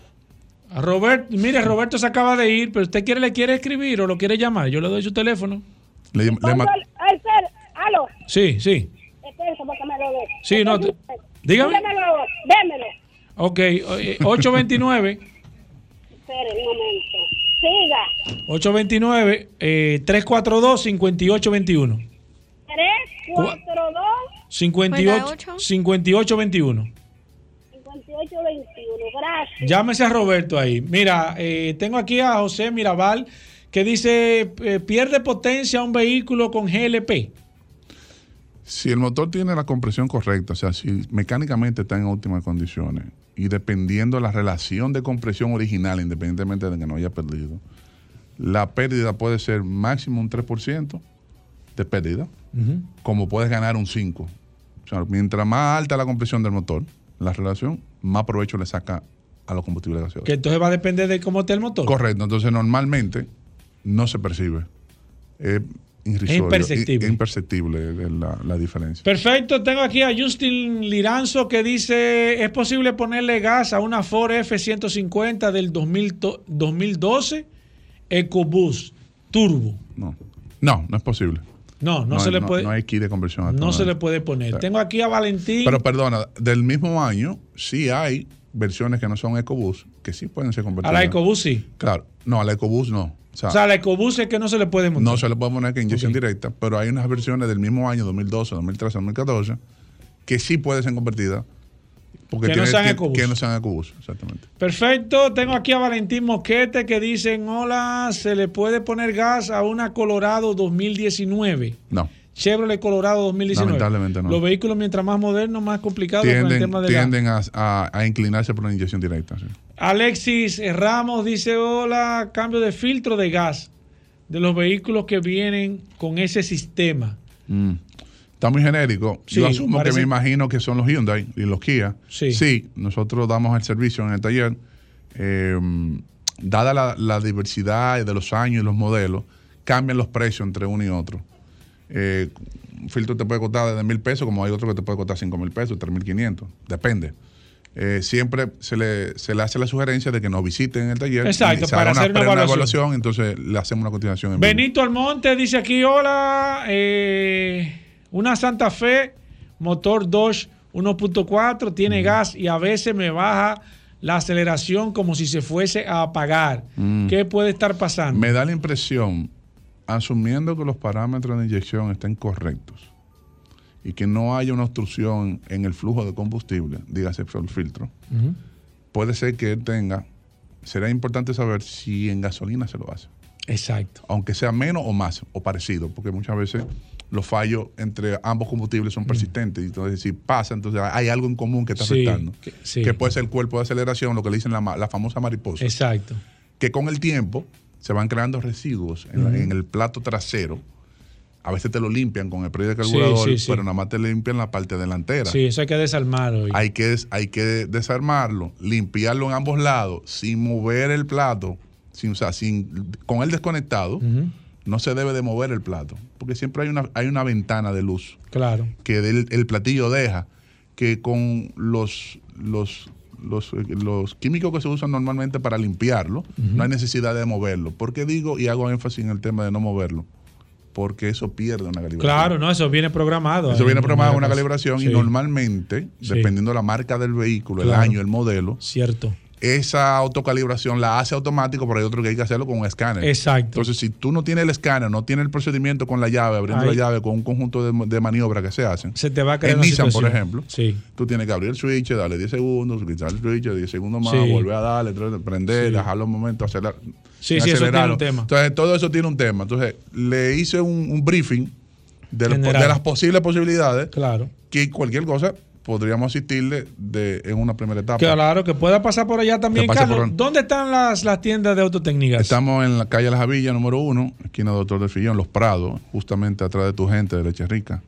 A Robert, mire, Roberto se acaba de ir, pero usted quiere, le quiere escribir o lo quiere llamar. Yo le doy su teléfono. Le- le el, el cel- aló, Sí, sí. dé. Sí, no, te- dígame. Démelo, démelo. Ok, eh, 829. Espere un momento. Siga. 829 eh, 342 5821. 3, 4, 2, 58 5821. 58, 21. Gracias. Llámese a Roberto ahí. Mira, eh, tengo aquí a José Mirabal que dice eh, pierde potencia un vehículo con GLP. Si el motor tiene la compresión correcta, o sea, si mecánicamente está en óptimas condiciones y dependiendo de la relación de compresión original, independientemente de que no haya perdido, la pérdida puede ser máximo un 3% de pérdida, como puedes ganar un 5%. O sea, mientras más alta la compresión del motor, la relación, más provecho le saca a los combustibles gaseosos. Que entonces va a depender de cómo esté el motor. Correcto, entonces normalmente no se percibe. Es irrisorio, imperceptible. imperceptible la, la diferencia. Perfecto, tengo aquí a Justin Liranzo que dice, ¿es posible ponerle gas a una Ford F-150 del 2000 to- 2012 EcoBoost Turbo? No, no, no es posible. No, no, se le puede, No hay kit de conversión. no se le puede poner. Tengo aquí a Valentín. Pero perdona, del mismo año sí hay versiones que no son EcoBoost que sí pueden ser a convertidas. la EcoBoost sí. Claro, no, a la EcoBoost no. O sea, O sea, la EcoBoost es que no se le puede montar. no se le puede poner que inyección directa, pero hay unas versiones del mismo año, 2012, 2013, 2014, que sí pueden ser convertidas Porque Que no tiene- sean que- ecobús. Que no sean ecobús, exactamente. Perfecto, tengo aquí a Valentín Mosquete que dicen, hola, ¿se le puede poner gas a una Colorado 2019? No. Chevrolet Colorado 2019. Lamentablemente no. Los vehículos mientras más modernos, más complicados con el Tienden, tema de la- tienden a, a- a inclinarse por una inyección directa. sí. Alexis Ramos dice, hola, cambio de filtro de gas de los vehículos que vienen con ese sistema. Mm. Está muy genérico. Sí, Yo asumo parece- que me imagino que son los Hyundai y los Kia. Sí. nosotros damos el servicio en el taller. Eh, dada la, la diversidad de los años y los modelos, cambian los precios entre uno y otro. Eh, un filtro te puede costar desde mil pesos, como hay otro que te puede costar cinco mil pesos, tres mil quinientos. Depende. Eh, siempre se le, se le hace la sugerencia de que nos visiten el taller. Exacto, para hacer una evaluación. entonces le hacemos una continuación en vivo. Benito Almonte dice aquí, hola, eh, una Santa Fe, motor Dodge 1.4, tiene gas y a veces me baja la aceleración como si se fuese a apagar. Mm. ¿Qué puede estar pasando? Me da la impresión, asumiendo que los parámetros de inyección estén correctos y que no haya una obstrucción en el flujo de combustible, dígase el filtro, puede ser que él tenga, será importante saber si en gasolina se lo hace. Exacto. Aunque sea menos o más, o parecido, porque muchas veces los fallos entre ambos combustibles son persistentes. Entonces, si pasa, entonces hay algo en común que está. Sí, afectando. que- sí. Que puede ser el cuerpo de aceleración, lo que le dicen la, la famosa mariposa Exacto. que con el tiempo se van creando residuos en, el plato trasero. A veces te lo limpian con el spray de carburador, sí, sí. pero nada más te limpian la parte delantera. Sí, eso hay que desarmarlo. Hay que, des- hay que desarmarlo, limpiarlo en ambos lados, sin mover el plato, sin, o sea, sin, con él desconectado, no se debe de mover el plato, porque siempre hay una, hay una ventana de luz Claro. que del- el platillo deja, que con los, los, los, eh, los químicos que se usan normalmente para limpiarlo, no hay necesidad de moverlo. ¿Por qué digo y hago énfasis en el tema de no moverlo? Porque eso pierde una calibración. Claro, no, eso viene programado. Eso viene en programado una calibración y normalmente, Sí. dependiendo de la marca del vehículo, Claro. el año, el modelo, Cierto. Esa autocalibración la hace automático, pero hay otro que hay que hacerlo con un escáner. Exacto. Entonces, si tú no tienes el escáner, no tienes el procedimiento con la llave, abriendo Ahí. la llave con un conjunto de, de maniobras que se hacen. Se te va a crear En una Nissan, por ejemplo, Sí. tú tienes que abrir el switch, darle 10 segundos, quitar el switch, 10 segundos más, Sí. volver a darle, prender, Sí. dejarlo un momento, acelerar. Sí, sí, eso tiene un tema. Entonces, todo eso tiene un tema. Entonces, le hice un, un briefing de, los- de las posibles posibilidades. Claro. Que cualquier cosa podríamos asistirle de, en una primera etapa. Claro, que pueda pasar por allá también. Carlos, por- ¿dónde están las, las tiendas de autotécnicas? Estamos en la calle Las Javillas, número uno, esquina Doctor del Fillón, Los Prados, justamente atrás de tu gente de Leche Rica.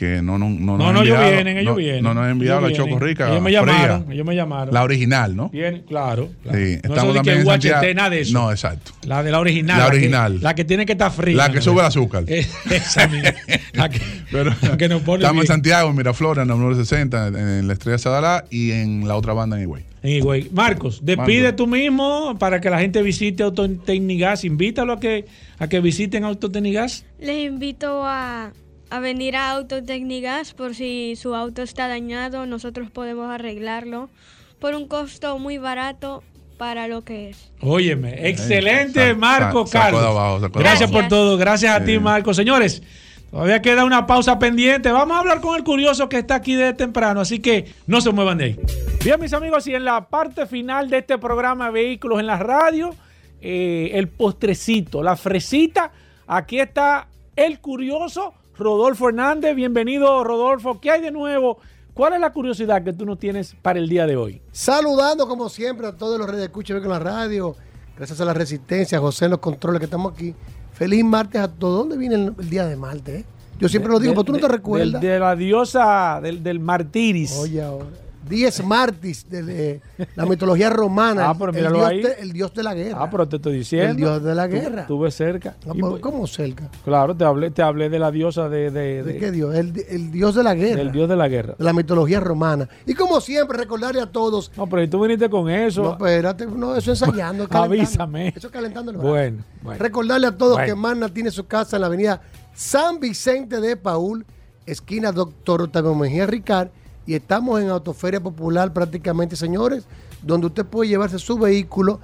Que no, no, no, No, no, ellos vienen, ellos no- vienen. No nos han enviado Ellos la Choco vienen. Rica. Ellos me fría. llamaron, ellos me llamaron. La original, ¿no? Bien, claro. claro. Sí, No estamos también que en UHT, Santiago. nada de eso. No, exacto. La de la original. La que- original. La que, tiene que estar fría. La que ¿no? sube el azúcar. Esa misma. La que, Pero la que nos pone estamos en bien. Santiago, en Miraflores, en el número 60, en, en la Estrella Sadalá y en la otra banda en Higüey. En Higüey. Marcos, despide Marcos. tú mismo para que la gente visite Autotecnigas. Invítalo a que, a que visiten Autotecnigas. Les invito a, a venir a Autotecnigas por si su auto está dañado, nosotros podemos arreglarlo por un costo muy barato para lo que es. Óyeme, excelente Marco sa- Carlos. abajo, Gracias por todo, gracias a Sí. ti Marco. Señores, todavía queda una pausa pendiente. Vamos a hablar con el curioso que está aquí de temprano, así que no se muevan de ahí. Bien, mis amigos, y en la parte final de este programa Vehículos en la Radio, eh, el postrecito, la fresita, aquí está el curioso Rodolfo Hernández. Bienvenido, Rodolfo. ¿Qué hay de nuevo? ¿Cuál es la curiosidad que tú nos tienes para el día de hoy? Saludando como siempre a todos los redes de escucha con la radio. Gracias a la resistencia, a José en los controles que estamos aquí. Feliz martes a todos. ¿Dónde viene el, el día de martes? eh? Yo siempre lo digo, De- pero tú no de- te recuerdas. De, la diosa del, del martiris. Oye, ahora. Diez Martis de, la mitología romana. Ah, pero el, dios ahí. de, el dios de la guerra. Ah, pero te estoy diciendo. El dios de la guerra. Estuve cerca. No, Y- pero ¿Cómo cerca? claro, te hablé, te hablé de la diosa de, de- ¿De de- qué dios? El, el dios de la guerra. del dios de la guerra. de la mitología romana. Y como siempre, recordarle a todos. No, pero tú viniste con eso. No, espérate, no, eso ensayando. Avísame. Eso es calentando el. Bueno, bueno. Recordarle a todos Bueno. que Magna tiene su casa en la avenida San Vicente de Paul, esquina Doctor Octavio Mejía Ricard, y estamos en Autoferia Popular prácticamente, señores, donde usted puede llevarse su vehículo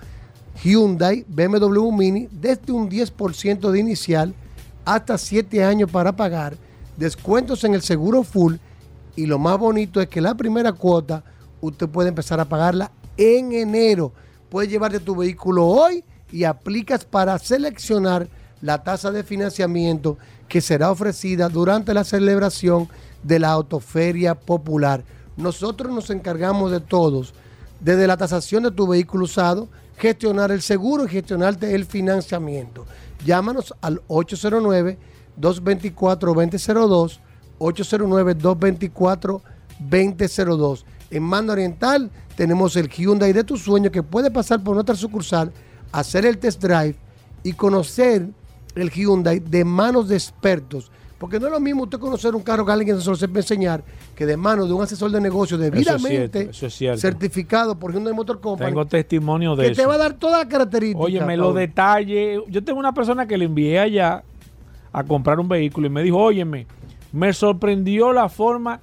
Hyundai, BMW Mini, desde un 10% de inicial hasta 7 años para pagar, descuentos en el seguro full, y lo más bonito es que la primera cuota usted puede empezar a pagarla en enero. Puedes llevarte tu vehículo hoy y aplicas para seleccionar la tasa de financiamiento que será ofrecida durante la celebración de la Autoferia Popular. Nosotros nos encargamos de todos, desde la tasación de tu vehículo usado, gestionar el seguro y gestionarte el financiamiento. Llámanos al 809-224-2002, 809-224-2002. En Mando Oriental tenemos el Hyundai de tu sueño que puede pasar por nuestra sucursal, hacer el test drive y conocer el Hyundai de manos de expertos. Porque no es lo mismo usted conocer un carro que alguien se lo sepa enseñar que de manos de un asesor de negocio debidamente certificado por Hyundai Motor Company. Tengo testimonio de que eso. te va a dar todas las características. Oye, me lo detalle. Yo tengo una persona que le envié allá a comprar un vehículo y me dijo, óyeme, me sorprendió la forma.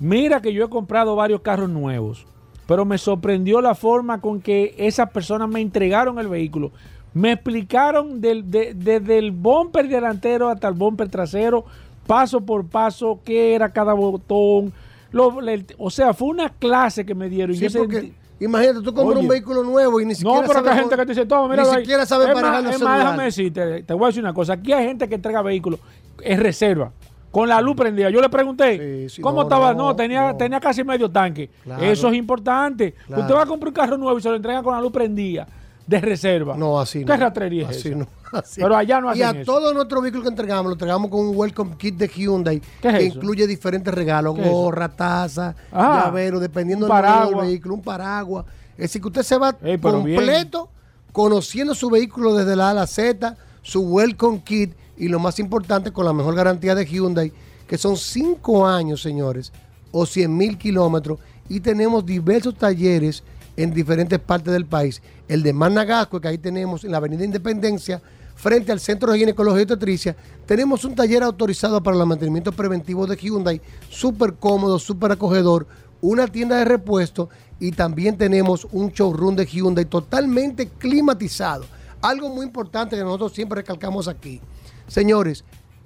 Mira que yo he comprado varios carros nuevos, pero me sorprendió la forma con que esas personas me entregaron el vehículo. Me explicaron del, de- desde el bumper delantero hasta el bumper trasero, paso por paso, qué era cada botón. Lo- o sea, fue una clase que me dieron. y Sí, yo porque sentí- imagínate, tú compras un vehículo nuevo y ni siquiera no, pero que hay gente que te dice, toma, mira, ni siquiera sabe manejar los Es más, déjame decirte, te voy a decir una cosa. Aquí hay gente que entrega vehículos en reserva, con la luz prendida. Yo le pregunté, sí, ¿cómo no, estaba? no, No, tenía, tenía casi medio tanque. Claro. Eso es importante. Claro. Usted va a comprar un carro nuevo y se lo entrega con la luz prendida, de reserva. No, así ¿Qué no. ratrería es Así esa? no, así. Pero allá no Y hacen a eso. todos nuestros vehículos que entregamos, lo entregamos con un welcome kit de Hyundai ¿Qué es que eso? incluye diferentes regalos, gorra, taza, Ah, llavero, dependiendo del vehículo, un paraguas. Es decir, que usted se va Ey, bien. completo conociendo su vehículo desde la A a la Z, su welcome kit y lo más importante, con la mejor garantía de Hyundai, que son 5 años, señores, o 100 mil kilómetros. Y tenemos diversos talleres en diferentes partes del país. El de Managasco, que ahí tenemos en la Avenida Independencia, frente al Centro de Ginecología y Obstetricia, tenemos un taller autorizado para el mantenimiento preventivo de Hyundai, súper cómodo, súper acogedor, una tienda de repuesto y también tenemos un showroom de Hyundai totalmente climatizado. Algo muy importante que nosotros siempre recalcamos aquí. Señores,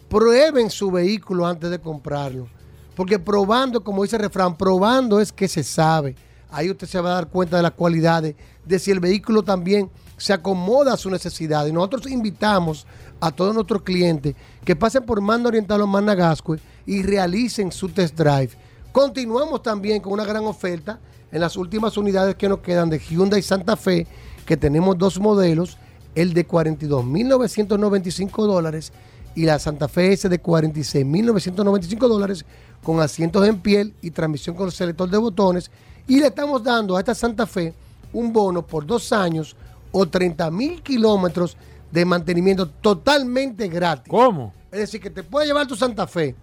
prueben su vehículo antes de comprarlo. Porque probando, como dice el refrán, probando es que se sabe. Ahí usted se va a dar cuenta de las cualidades, de si el vehículo también se acomoda a su necesidad. Nosotros invitamos a todos nuestros clientes que pasen por Mando Oriental o Managascue y realicen su test drive. Continuamos también con una gran oferta en las últimas unidades que nos quedan de Hyundai Santa Fe, que tenemos dos modelos, el de 42.995 dólares y la Santa Fe S de 46.995 dólares con asientos en piel y transmisión con selector de botones. Y le estamos dando a esta Santa Fe un bono por dos años o 30 mil kilómetros de mantenimiento totalmente gratis. ¿Cómo? Es decir, que te puede llevar tu Santa Fe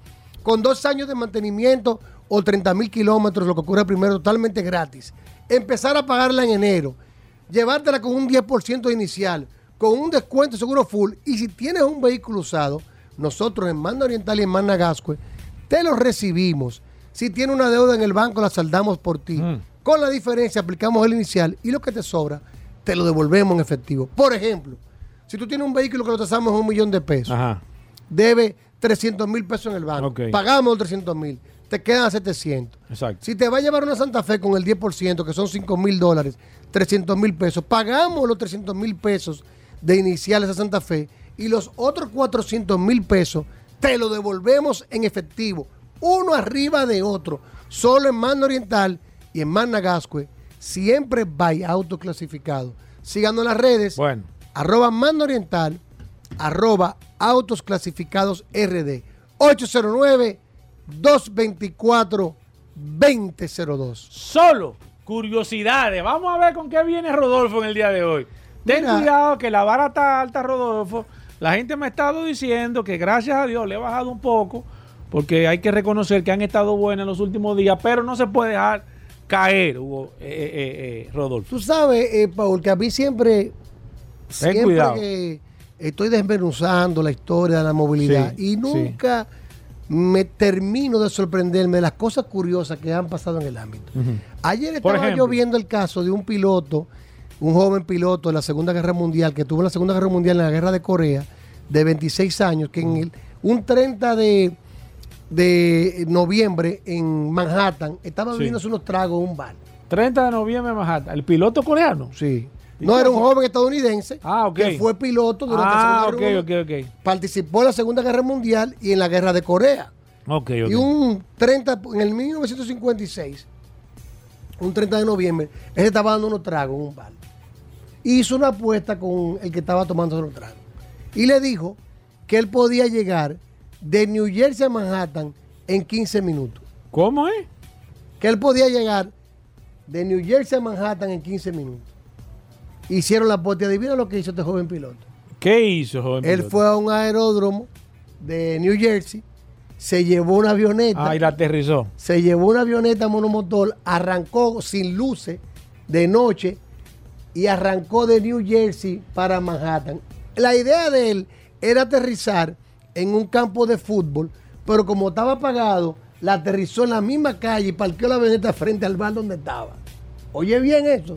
con dos años de mantenimiento o 30 mil kilómetros, lo que ocurre primero, totalmente gratis. Empezar a pagarla en enero. Llevártela con un 10% inicial, con un descuento seguro full. Y si tienes un vehículo usado, nosotros en Manda Oriental y en Managascue, te lo recibimos. Si tiene una deuda en el banco, la saldamos por ti. Con la diferencia, aplicamos el inicial y lo que te sobra, te lo devolvemos en efectivo. Por ejemplo, si tú tienes un vehículo que lo tasamos en un millón de pesos, Ajá. debe 300 mil pesos en el banco. Ok. Pagamos los 300 mil, te quedan 700. Exacto. Si te va a llevar una Santa Fe con el 10%, que son 5 mil dólares, 300 mil pesos, pagamos los 300 mil pesos de iniciales a Santa Fe y los otros 400 mil pesos te lo devolvemos en efectivo, uno arriba de otro, solo en Mando Oriental y en Managascue, siempre by autoclasificado. Síganos en las redes, Bueno. arroba Mando Oriental, arroba autos clasificados RD, 809 224 2002. Solo curiosidades. Vamos a ver con qué viene Rodolfo en el día de hoy. Ten Mira. cuidado que la vara está alta, Rodolfo. La gente me ha estado diciendo que gracias a Dios le he bajado un poco, porque hay que reconocer que han estado buenas en los últimos días, pero no se puede dejar caer, Hugo, eh, eh, eh, Rodolfo. Tú sabes, eh, Paul, que a mí siempre, siempre cuidado. que estoy desmenuzando la historia de la movilidad Sí, y nunca me termino de sorprenderme de las cosas curiosas que han pasado en el ámbito. Ayer estaba ejemplo. yo viendo el caso de un piloto, un joven piloto de la Segunda Guerra Mundial, que tuvo en la Segunda Guerra Mundial en la Guerra de Corea, de 26 años, que en el, un 30 de, de noviembre en Manhattan estaba Sí. bebiéndose unos tragos en un bar. 30 de noviembre en Manhattan. ¿El piloto coreano? Sí. No, era un joven estadounidense ah, que fue piloto durante ah, la Segunda okay, okay, okay. Participó en la Segunda Guerra Mundial y en la Guerra de Corea. Y un 30, en el 1956, un 30 de noviembre, él estaba dando unos tragos en un bar. Hizo una apuesta con el que estaba tomando los tragos. Y le dijo que él podía llegar de New Jersey a Manhattan en 15 minutos. ¿Cómo es? Que él podía llegar de New Jersey a Manhattan en 15 minutos. Hicieron la apuesta. Adivina lo que hizo este joven piloto. ¿Qué hizo, joven Él fue a un aeródromo de New Jersey, se llevó una avioneta. Ah, y la aterrizó. Se llevó una avioneta monomotor, arrancó sin luces de noche y arrancó de New Jersey para Manhattan. La idea de él era aterrizar en un campo de fútbol, pero como estaba apagado, la aterrizó en la misma calle y parqueó la avioneta frente al bar donde estaba. Oye bien eso.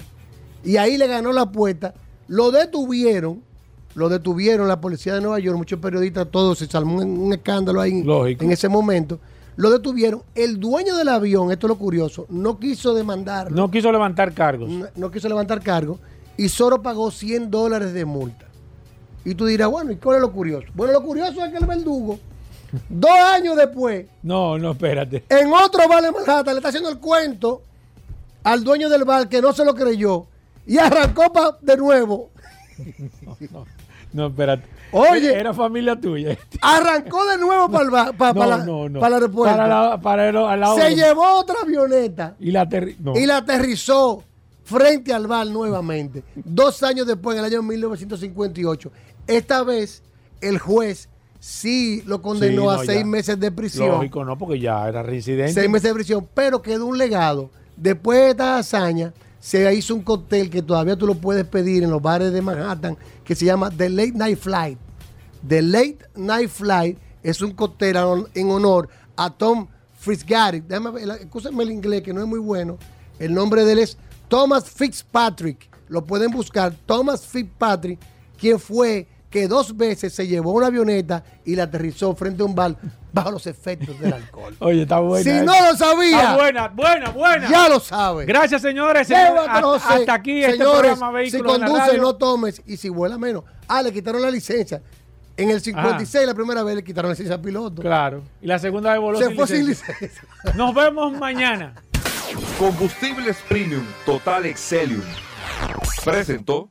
Y ahí le ganó la apuesta. Lo detuvieron, lo detuvieron la policía de Nueva York, muchos periodistas, todos se salmó un, escándalo ahí en ese momento. Lo detuvieron. El dueño del avión, esto es lo curioso, no quiso demandar. No quiso levantar cargos. No, no quiso levantar cargos y solo pagó 100 dólares de multa. Y tú dirás, bueno, ¿y cuál es lo curioso? Bueno, lo curioso es que el verdugo, dos años después. No, no, espérate. En otro bar de Manhattan le está haciendo el cuento al dueño del bar que no se lo creyó y arrancó pa, de nuevo. No, no, no, espérate. Oye, era familia tuya. Arrancó de nuevo para el, bar, para, No, para, no, para el aeropuerto. Para la- para el- al lado se de- llevó otra avioneta Y la y la aterrizó frente al bar nuevamente. Dos años después, en el año 1958. Esta vez, el juez sí lo condenó Sí, no, a seis ya. meses de prisión. Lógico, no, porque ya era residente. Seis meses de prisión, pero quedó un legado. Después de esta hazaña, se hizo un cóctel que todavía tú lo puedes pedir en los bares de Manhattan, que se llama The Late Night Flight. The Late Night Flight es un cóctel en honor a Tom Fitzgerald. Déjame escúchame el inglés, que no es muy bueno. El nombre de él es Thomas Fitzpatrick. Lo pueden buscar. Thomas Fitzpatrick, quien fue que dos veces se llevó una avioneta y la aterrizó frente a un bar bajo los efectos del alcohol. Oye, está buena. Si esa. no lo sabía. Está buena, buena, buena. Ya lo sabe. Gracias, señores. señores. Llévatelo, Hasta, hasta aquí este señores, programa Si Vehículos la conduces, no tomes. Y si vuela menos. Ah, le quitaron la licencia. En el 56, la primera vez, le quitaron la licencia al piloto. Claro. Y la segunda vez voló Se sin fue sin licencia. Nos vemos mañana. Combustibles Premium Total Excelium presentó